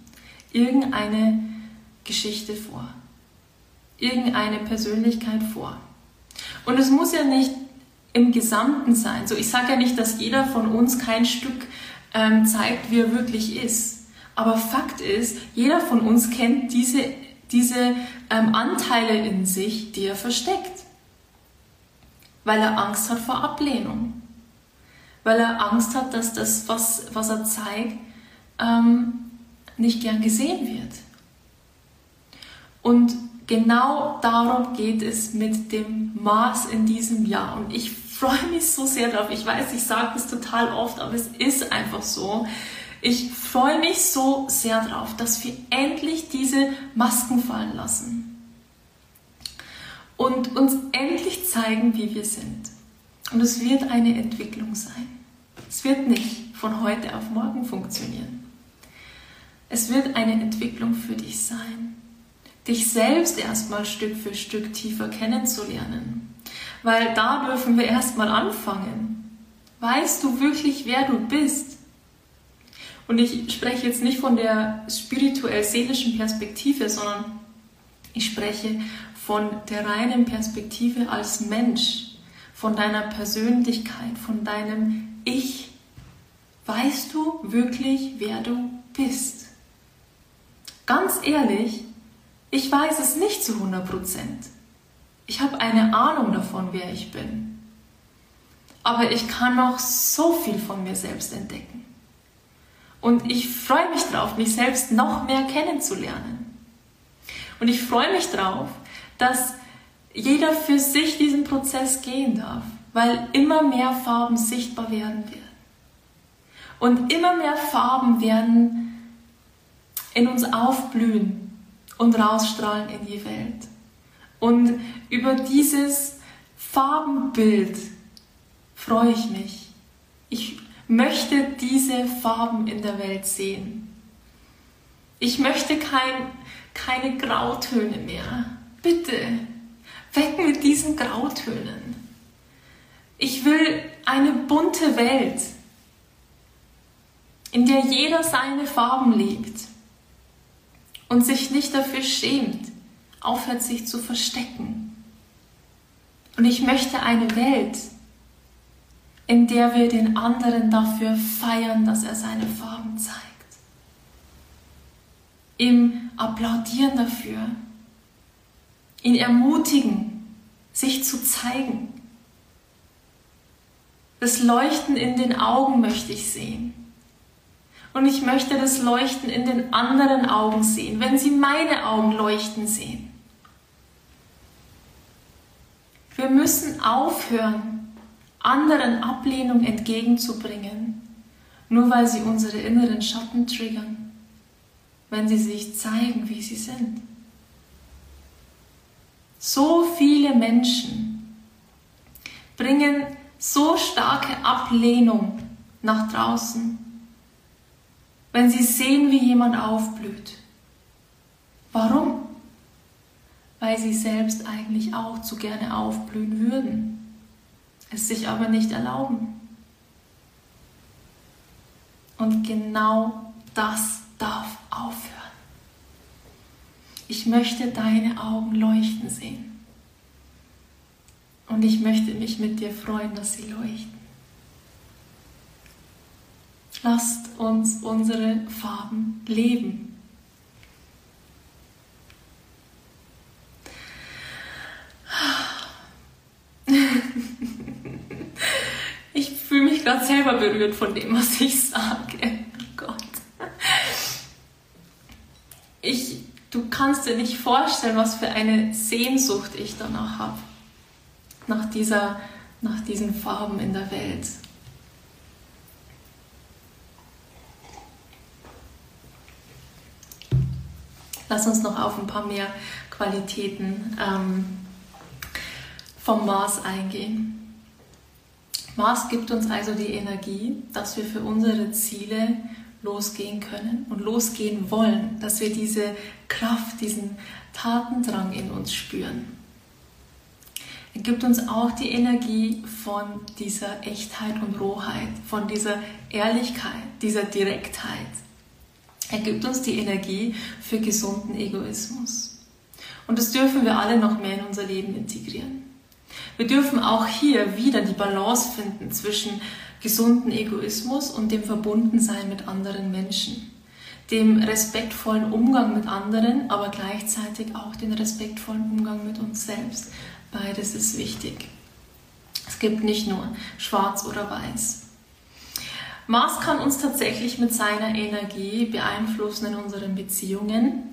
A: irgendeine Geschichte vor, irgendeine Persönlichkeit vor. Und es muss ja nicht im Gesamten sein. So, ich sage ja nicht, dass jeder von uns kein Stück ähm, zeigt, wie er wirklich ist. Aber Fakt ist, jeder von uns kennt diese, diese ähm, Anteile in sich, die er versteckt. Weil er Angst hat vor Ablehnung. Weil er Angst hat, dass das, was, was er zeigt, ähm, nicht gern gesehen wird. Und genau darum geht es mit dem Maß in diesem Jahr. Und ich freue mich so sehr drauf. Ich weiß, ich sage das total oft, aber es ist einfach so. Ich freue mich so sehr drauf, dass wir endlich diese Masken fallen lassen und uns endlich zeigen, wie wir sind. Und es wird eine Entwicklung sein. Es wird nicht von heute auf morgen funktionieren. Es wird eine Entwicklung für dich sein. Dich selbst erstmal Stück für Stück tiefer kennenzulernen. Weil da dürfen wir erstmal anfangen. Weißt du wirklich, wer du bist? Und ich spreche jetzt nicht von der spirituell-seelischen Perspektive, sondern ich spreche von der reinen Perspektive als Mensch, von deiner Persönlichkeit, von deinem Ich. Weißt du wirklich, wer du bist? Ganz ehrlich, ich weiß es nicht zu 100 Prozent. Ich habe eine Ahnung davon, wer ich bin. Aber ich kann noch so viel von mir selbst entdecken. Und ich freue mich drauf, mich selbst noch mehr kennenzulernen. Und ich freue mich drauf, dass jeder für sich diesen Prozess gehen darf, weil immer mehr Farben sichtbar werden werden. Und immer mehr Farben werden in uns aufblühen und rausstrahlen in die Welt. Und über dieses Farbenbild freue ich mich. Ich möchte diese Farben in der Welt sehen. Ich möchte kein, keine Grautöne mehr. Bitte, weg mit diesen Grautönen. Ich will eine bunte Welt, in der jeder seine Farben lebt und sich nicht dafür schämt, aufhört sich zu verstecken. Und ich möchte eine Welt, in der wir den anderen dafür feiern, dass er seine Farben zeigt. Ihm applaudieren dafür, ihn ermutigen, sich zu zeigen. Das Leuchten in den Augen möchte ich sehen. Und ich möchte das Leuchten in den anderen Augen sehen, wenn sie meine Augen leuchten sehen. Wir müssen aufhören, anderen Ablehnung entgegenzubringen, nur weil sie unsere inneren Schatten triggern, wenn sie sich zeigen, wie sie sind. So viele Menschen bringen so starke Ablehnung nach draußen, wenn sie sehen, wie jemand aufblüht. Warum? Weil sie selbst eigentlich auch zu gerne aufblühen würden, es sich aber nicht erlauben. Und genau das darf aufhören. Ich möchte deine Augen leuchten sehen. Und ich möchte mich mit dir freuen, dass sie leuchten. Lasst uns unsere Farben leben. Ich fühle mich gerade selber berührt von dem, was ich sage. Oh Gott. Ich, du kannst dir nicht vorstellen, was für eine Sehnsucht ich danach habe. Nach, dieser, nach diesen Farben in der Welt. Lass uns noch auf ein paar mehr Qualitäten ähm, vom Mars eingehen. Mars gibt uns also die Energie, dass wir für unsere Ziele losgehen können und losgehen wollen, dass wir diese Kraft, diesen Tatendrang in uns spüren. Er gibt uns auch die Energie von dieser Echtheit und Rohheit, von dieser Ehrlichkeit, dieser Direktheit. Er gibt uns die Energie für gesunden Egoismus. Und das dürfen wir alle noch mehr in unser Leben integrieren. Wir dürfen auch hier wieder die Balance finden zwischen gesunden Egoismus und dem Verbundensein mit anderen Menschen, dem respektvollen Umgang mit anderen, aber gleichzeitig auch den respektvollen Umgang mit uns selbst. Beides ist wichtig. Es gibt nicht nur schwarz oder weiß. Mars kann uns tatsächlich mit seiner Energie beeinflussen in unseren Beziehungen.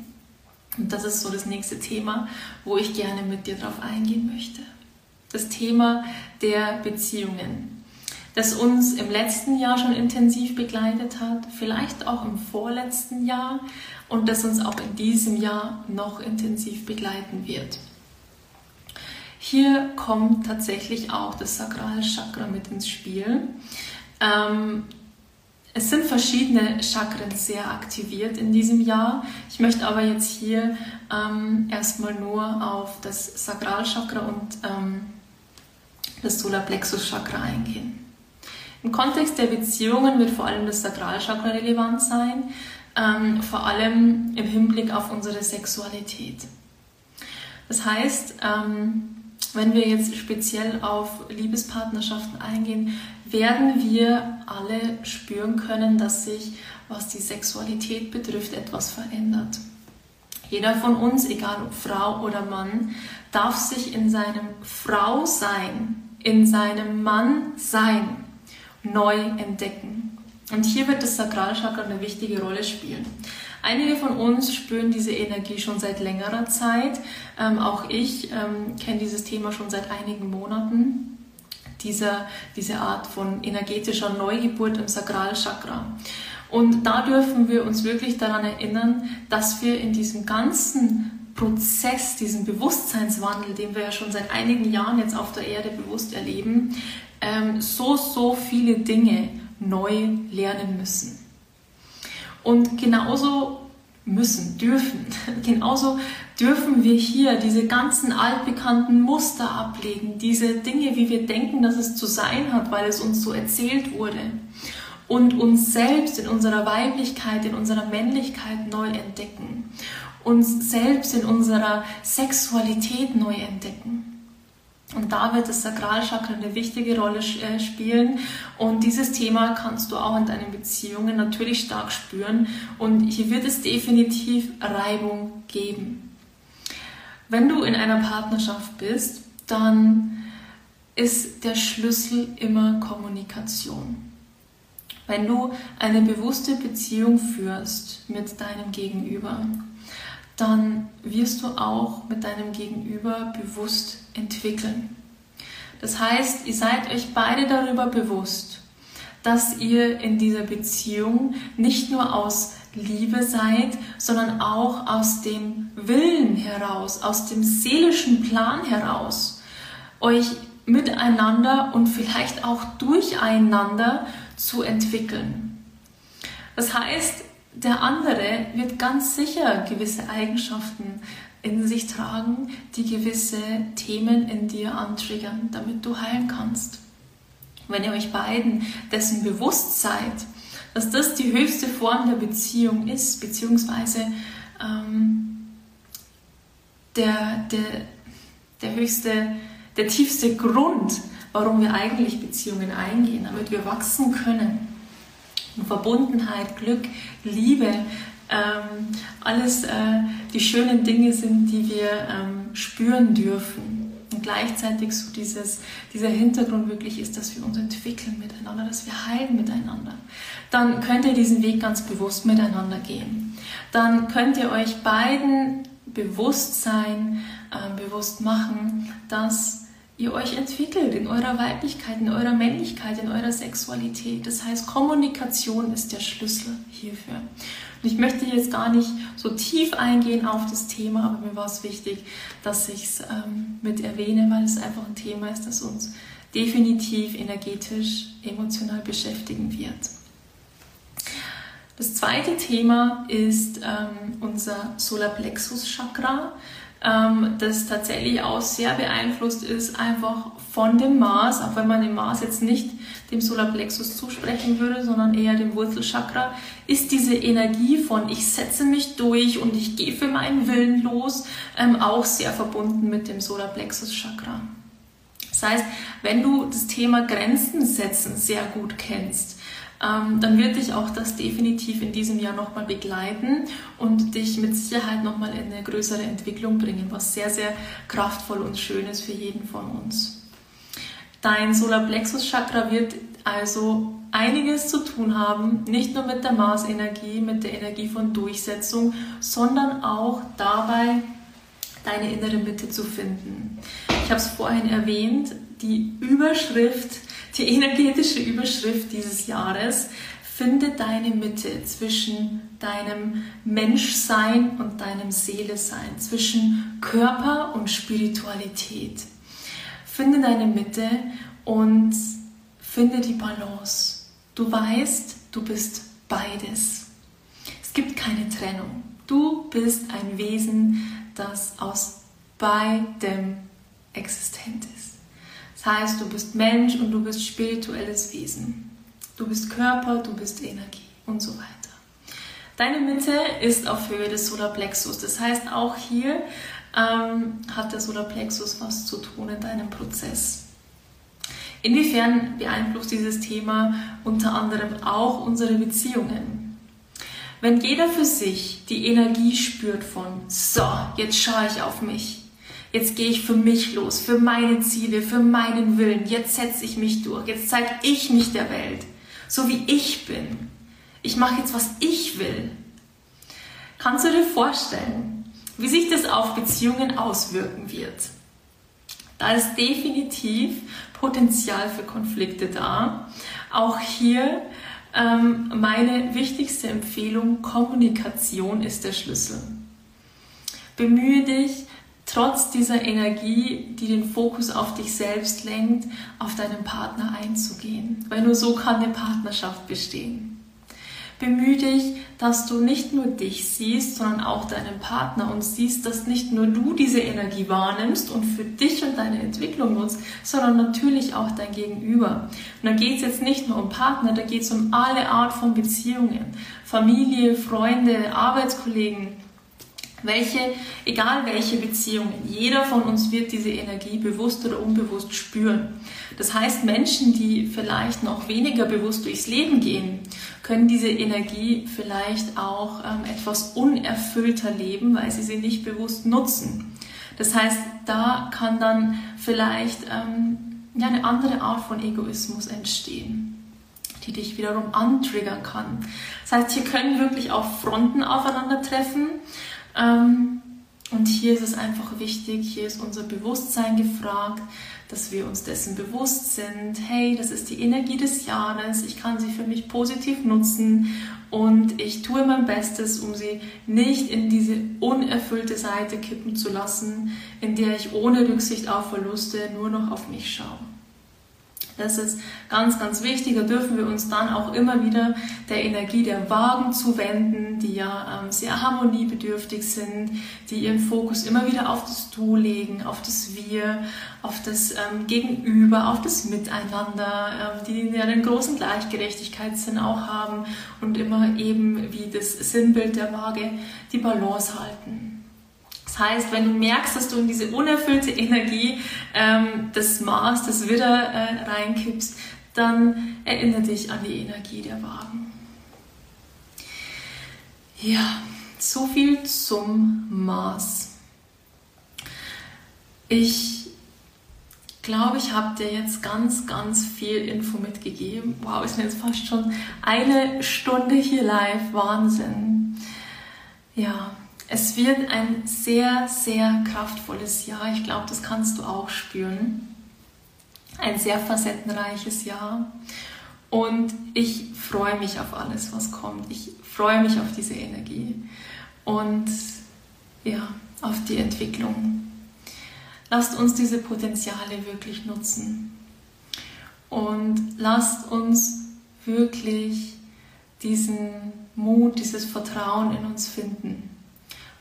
A: Und das ist so das nächste Thema, wo ich gerne mit dir drauf eingehen möchte. Das Thema der Beziehungen, das uns im letzten Jahr schon intensiv begleitet hat, vielleicht auch im vorletzten Jahr und das uns auch in diesem Jahr noch intensiv begleiten wird. Hier kommt tatsächlich auch das Sakralchakra mit ins Spiel. Ähm, Es sind verschiedene Chakren sehr aktiviert in diesem Jahr. Ich möchte aber jetzt hier ähm, erstmal nur auf das Sakralchakra und ähm, das Solarplexus-Chakra eingehen. Im Kontext der Beziehungen wird vor allem das Sakralchakra relevant sein, ähm, vor allem im Hinblick auf unsere Sexualität. Das heißt, ähm, wenn wir jetzt speziell auf Liebespartnerschaften eingehen, werden wir alle spüren können, dass sich, was die Sexualität betrifft, etwas verändert. Jeder von uns, egal ob Frau oder Mann, darf sich in seinem Frausein, in seinem Mannsein neu entdecken. Und hier wird das Sakralchakra eine wichtige Rolle spielen. Einige von uns spüren diese Energie schon seit längerer Zeit. Ähm, auch ich ähm, kenne dieses Thema schon seit einigen Monaten. Dieser, diese Art von energetischer Neugeburt im Sakralchakra. Und da dürfen wir uns wirklich daran erinnern, dass wir in diesem ganzen Prozess, diesem Bewusstseinswandel, den wir ja schon seit einigen Jahren jetzt auf der Erde bewusst erleben, ähm, so, so viele Dinge neu lernen müssen. Und genauso müssen, dürfen, genauso dürfen wir hier diese ganzen altbekannten Muster ablegen, diese Dinge, wie wir denken, dass es zu sein hat, weil es uns so erzählt wurde. Und uns selbst in unserer Weiblichkeit, in unserer Männlichkeit neu entdecken. Uns selbst in unserer Sexualität neu entdecken. Und da wird das Sakralchakra eine wichtige Rolle äh, spielen. Und dieses Thema kannst du auch in deinen Beziehungen natürlich stark spüren. Und hier wird es definitiv Reibung geben. Wenn du in einer Partnerschaft bist, dann ist der Schlüssel immer Kommunikation. Wenn du eine bewusste Beziehung führst mit deinem Gegenüber, dann wirst du auch mit deinem Gegenüber bewusst entwickeln. Das heißt, ihr seid euch beide darüber bewusst, dass ihr in dieser Beziehung nicht nur aus Liebe seid, sondern auch aus dem Willen heraus, aus dem seelischen Plan heraus, euch miteinander und vielleicht auch durcheinander zu entwickeln. Das heißt, der andere wird ganz sicher gewisse Eigenschaften in sich tragen, die gewisse Themen in dir antriggern, damit du heilen kannst. Wenn ihr euch beiden dessen bewusst seid, dass das die höchste Form der Beziehung ist, beziehungsweise ähm, der, der, der höchste, der tiefste Grund, warum wir eigentlich Beziehungen eingehen, damit wir wachsen können Verbundenheit, Glück, Liebe, ähm, alles äh, die schönen Dinge sind, die wir ähm, spüren dürfen. Und gleichzeitig so dieses, dieser Hintergrund wirklich ist, dass wir uns entwickeln miteinander, dass wir heilen miteinander. Dann könnt ihr diesen Weg ganz bewusst miteinander gehen. Dann könnt ihr euch beiden bewusst sein, äh, bewusst machen, dass ihr euch entwickelt in eurer Weiblichkeit, in eurer Männlichkeit, in eurer Sexualität. Das heißt, Kommunikation ist der Schlüssel hierfür. Und ich möchte jetzt gar nicht so tief eingehen auf das Thema, aber mir war es wichtig, dass ich es ähm, mit erwähne, weil es einfach ein Thema ist, das uns definitiv energetisch, emotional beschäftigen wird. Das zweite Thema ist ähm, unser Solarplexus Chakra ähm, das tatsächlich auch sehr beeinflusst ist, einfach von dem Mars, auch wenn man dem Mars jetzt nicht dem Solarplexus zusprechen würde, sondern eher dem Wurzelchakra, ist diese Energie von ich setze mich durch und ich gehe für meinen Willen los, ähm, auch sehr verbunden mit dem Solarplexus-Chakra. Das heißt, wenn du das Thema Grenzen setzen sehr gut kennst, ähm, dann wird dich auch das definitiv in diesem Jahr nochmal begleiten und dich mit Sicherheit nochmal in eine größere Entwicklung bringen, was sehr, sehr kraftvoll und schön ist für jeden von uns. Dein Solarplexus-Chakra wird also einiges zu tun haben, nicht nur mit der Mars-Energie, mit der Energie von Durchsetzung, sondern auch dabei, deine innere Mitte zu finden. Ich habe es vorhin erwähnt, die Überschrift die energetische Überschrift dieses Jahres, finde deine Mitte zwischen deinem Menschsein und deinem Seelesein, zwischen Körper und Spiritualität. Finde deine Mitte und finde die Balance. Du weißt, du bist beides. Es gibt keine Trennung. Du bist ein Wesen, das aus beidem existent ist. Heißt, du bist Mensch und du bist spirituelles Wesen. Du bist Körper, du bist Energie und so weiter. Deine Mitte ist auf Höhe des Solarplexus. Das heißt, auch hier ähm, hat der Solarplexus was zu tun in deinem Prozess. Inwiefern beeinflusst dieses Thema unter anderem auch unsere Beziehungen? Wenn jeder für sich die Energie spürt von, so, jetzt schaue ich auf mich, jetzt gehe ich für mich los, für meine Ziele, für meinen Willen, jetzt setze ich mich durch, jetzt zeige ich mich der Welt, so wie ich bin. Ich mache jetzt, was ich will. Kannst du dir vorstellen, wie sich das auf Beziehungen auswirken wird? Da ist definitiv Potenzial für Konflikte da. Auch hier ähm, meine wichtigste Empfehlung, Kommunikation ist der Schlüssel. Bemühe dich, trotz dieser Energie, die den Fokus auf dich selbst lenkt, auf deinen Partner einzugehen, weil nur so kann eine Partnerschaft bestehen. Bemühe dich, dass du nicht nur dich siehst, sondern auch deinen Partner und siehst, dass nicht nur du diese Energie wahrnimmst und für dich und deine Entwicklung nutzt, sondern natürlich auch dein Gegenüber. Und da geht es jetzt nicht nur um Partner, da geht es um alle Art von Beziehungen. Familie, Freunde, Arbeitskollegen, welche, egal welche Beziehungen, jeder von uns wird diese Energie bewusst oder unbewusst spüren. Das heißt, Menschen, die vielleicht noch weniger bewusst durchs Leben gehen, können diese Energie vielleicht auch ähm, etwas unerfüllter leben, weil sie sie nicht bewusst nutzen. Das heißt, da kann dann vielleicht ähm, ja, eine andere Art von Egoismus entstehen die dich wiederum antriggern kann. Das heißt, hier können wirklich auch Fronten aufeinandertreffen und hier ist es einfach wichtig, hier ist unser Bewusstsein gefragt, dass wir uns dessen bewusst sind, hey, das ist die Energie des Jahres, ich kann sie für mich positiv nutzen und ich tue mein Bestes, um sie nicht in diese unerfüllte Seite kippen zu lassen, in der ich ohne Rücksicht auf Verluste nur noch auf mich schaue. Das ist ganz, ganz wichtig. Da dürfen wir uns dann auch immer wieder der Energie der Wagen zuwenden, die ja ähm, sehr harmoniebedürftig sind, die ihren Fokus immer wieder auf das Du legen, auf das Wir, auf das ähm, Gegenüber, auf das Miteinander, ähm, die ja einen großen Gleichgerechtigkeitssinn auch haben und immer eben wie das Sinnbild der Waage die Balance halten. Das heißt, wenn du merkst, dass du in diese unerfüllte Energie ähm, des Mars, des Widder äh, reinkippst, dann erinnere dich an die Energie der Wagen. Ja, so viel zum Mars. Ich glaube, ich habe dir jetzt ganz, ganz viel Info mitgegeben. Wow, ist mir jetzt fast schon eine Stunde hier live. Wahnsinn. Ja, es wird ein sehr, sehr kraftvolles Jahr. Ich glaube, das kannst du auch spüren. Ein sehr facettenreiches Jahr. Und ich freue mich auf alles, was kommt. Ich freue mich auf diese Energie und ja, auf die Entwicklung. Lasst uns diese Potenziale wirklich nutzen. Und lasst uns wirklich diesen Mut, dieses Vertrauen in uns finden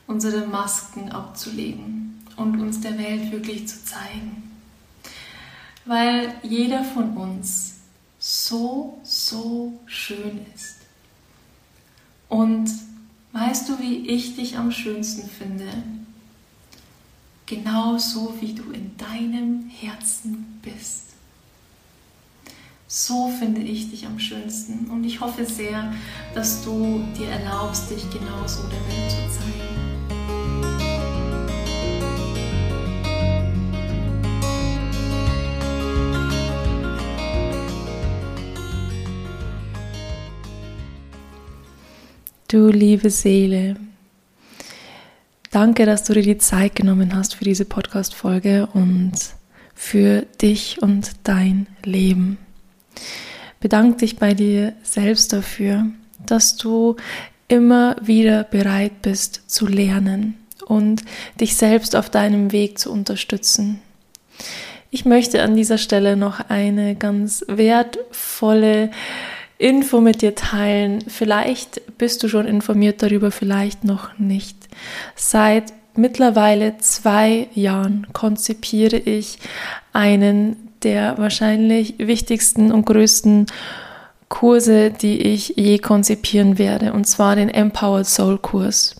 A: unsere Masken abzulegen und uns der Welt wirklich zu zeigen. Weil jeder von uns so, so schön ist. Und weißt du, wie ich dich am schönsten finde? Genauso wie du in deinem Herzen bist. So finde ich dich am schönsten und ich hoffe sehr, dass du dir erlaubst, dich genauso der Welt zu zeigen. Du liebe Seele, danke, dass du dir die Zeit genommen hast für diese Podcast-Folge und für dich und dein Leben. Bedank dich bei dir selbst dafür, dass du immer wieder bereit bist zu lernen und dich selbst auf deinem Weg zu unterstützen. Ich möchte an dieser Stelle noch eine ganz wertvolle Info mit dir teilen. Vielleicht bist du schon informiert darüber, vielleicht noch nicht. Seit mittlerweile zwei Jahren konzipiere ich einen der wahrscheinlich wichtigsten und größten Kurse, die ich je konzipieren werde, und zwar den Empowered Soul Kurs.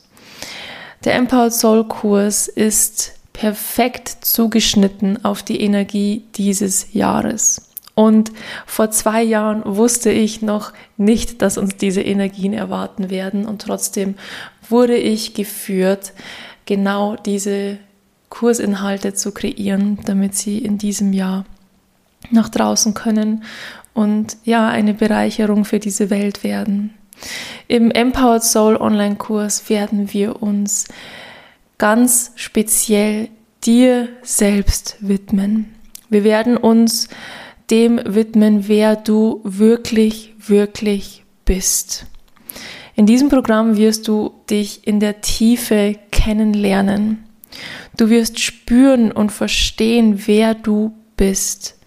A: Der Empowered Soul Kurs ist perfekt zugeschnitten auf die Energie dieses Jahres. Und vor zwei Jahren wusste ich noch nicht, dass uns diese Energien erwarten werden. Und trotzdem wurde ich geführt, genau diese Kursinhalte zu kreieren, damit sie in diesem Jahr nach draußen können und ja, eine Bereicherung für diese Welt werden. Im Empowered Soul Online-Kurs werden wir uns ganz speziell dir selbst widmen. Wir werden uns dem widmen, wer du wirklich, wirklich bist. In diesem Programm wirst du dich in der Tiefe kennenlernen. Du wirst spüren und verstehen, wer du bist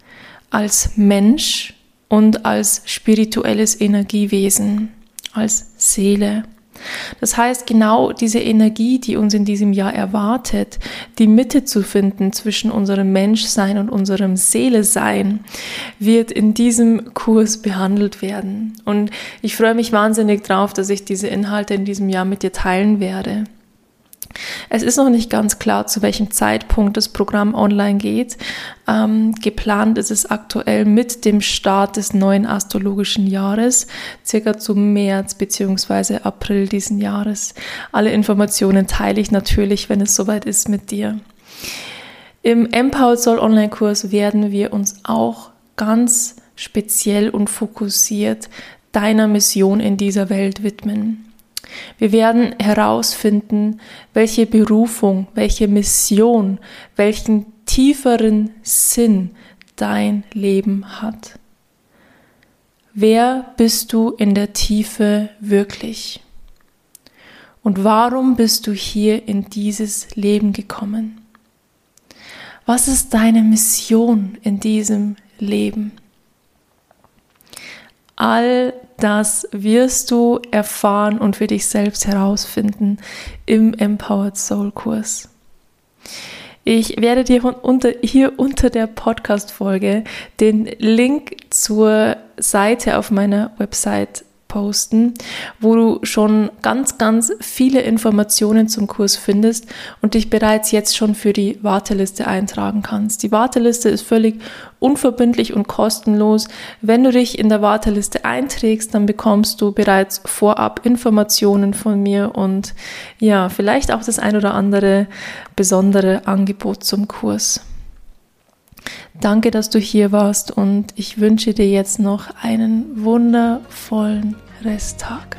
A: als Mensch und als spirituelles Energiewesen, als Seele. Das heißt, genau diese Energie, die uns in diesem Jahr erwartet, die Mitte zu finden zwischen unserem Menschsein und unserem Seele-Sein, wird in diesem Kurs behandelt werden. Und ich freue mich wahnsinnig drauf, dass ich diese Inhalte in diesem Jahr mit dir teilen werde. Es ist noch nicht ganz klar, zu welchem Zeitpunkt das Programm online geht. Ähm, geplant ist es aktuell mit dem Start des neuen astrologischen Jahres, circa zu März bzw. April diesen Jahres. Alle Informationen teile ich natürlich, wenn es soweit ist, mit dir. Im Empowered Soul Online-Kurs werden wir uns auch ganz speziell und fokussiert deiner Mission in dieser Welt widmen. Wir werden herausfinden, welche Berufung, welche Mission, welchen tieferen Sinn dein Leben hat. Wer bist du in der Tiefe wirklich? Und warum bist du hier in dieses Leben gekommen? Was ist deine Mission in diesem Leben? All das wirst du erfahren und für dich selbst herausfinden im Empowered Soul Kurs. Ich werde dir unter, hier unter der Podcast-Folge den Link zur Seite auf meiner Website posten, wo du schon ganz, ganz viele Informationen zum Kurs findest und dich bereits jetzt schon für die Warteliste eintragen kannst. Die Warteliste ist völlig unverbindlich und kostenlos. Wenn du dich in der Warteliste einträgst, dann bekommst du bereits vorab Informationen von mir und ja, vielleicht auch das ein oder andere besondere Angebot zum Kurs. Danke, dass du hier warst und ich wünsche dir jetzt noch einen wundervollen Resttag.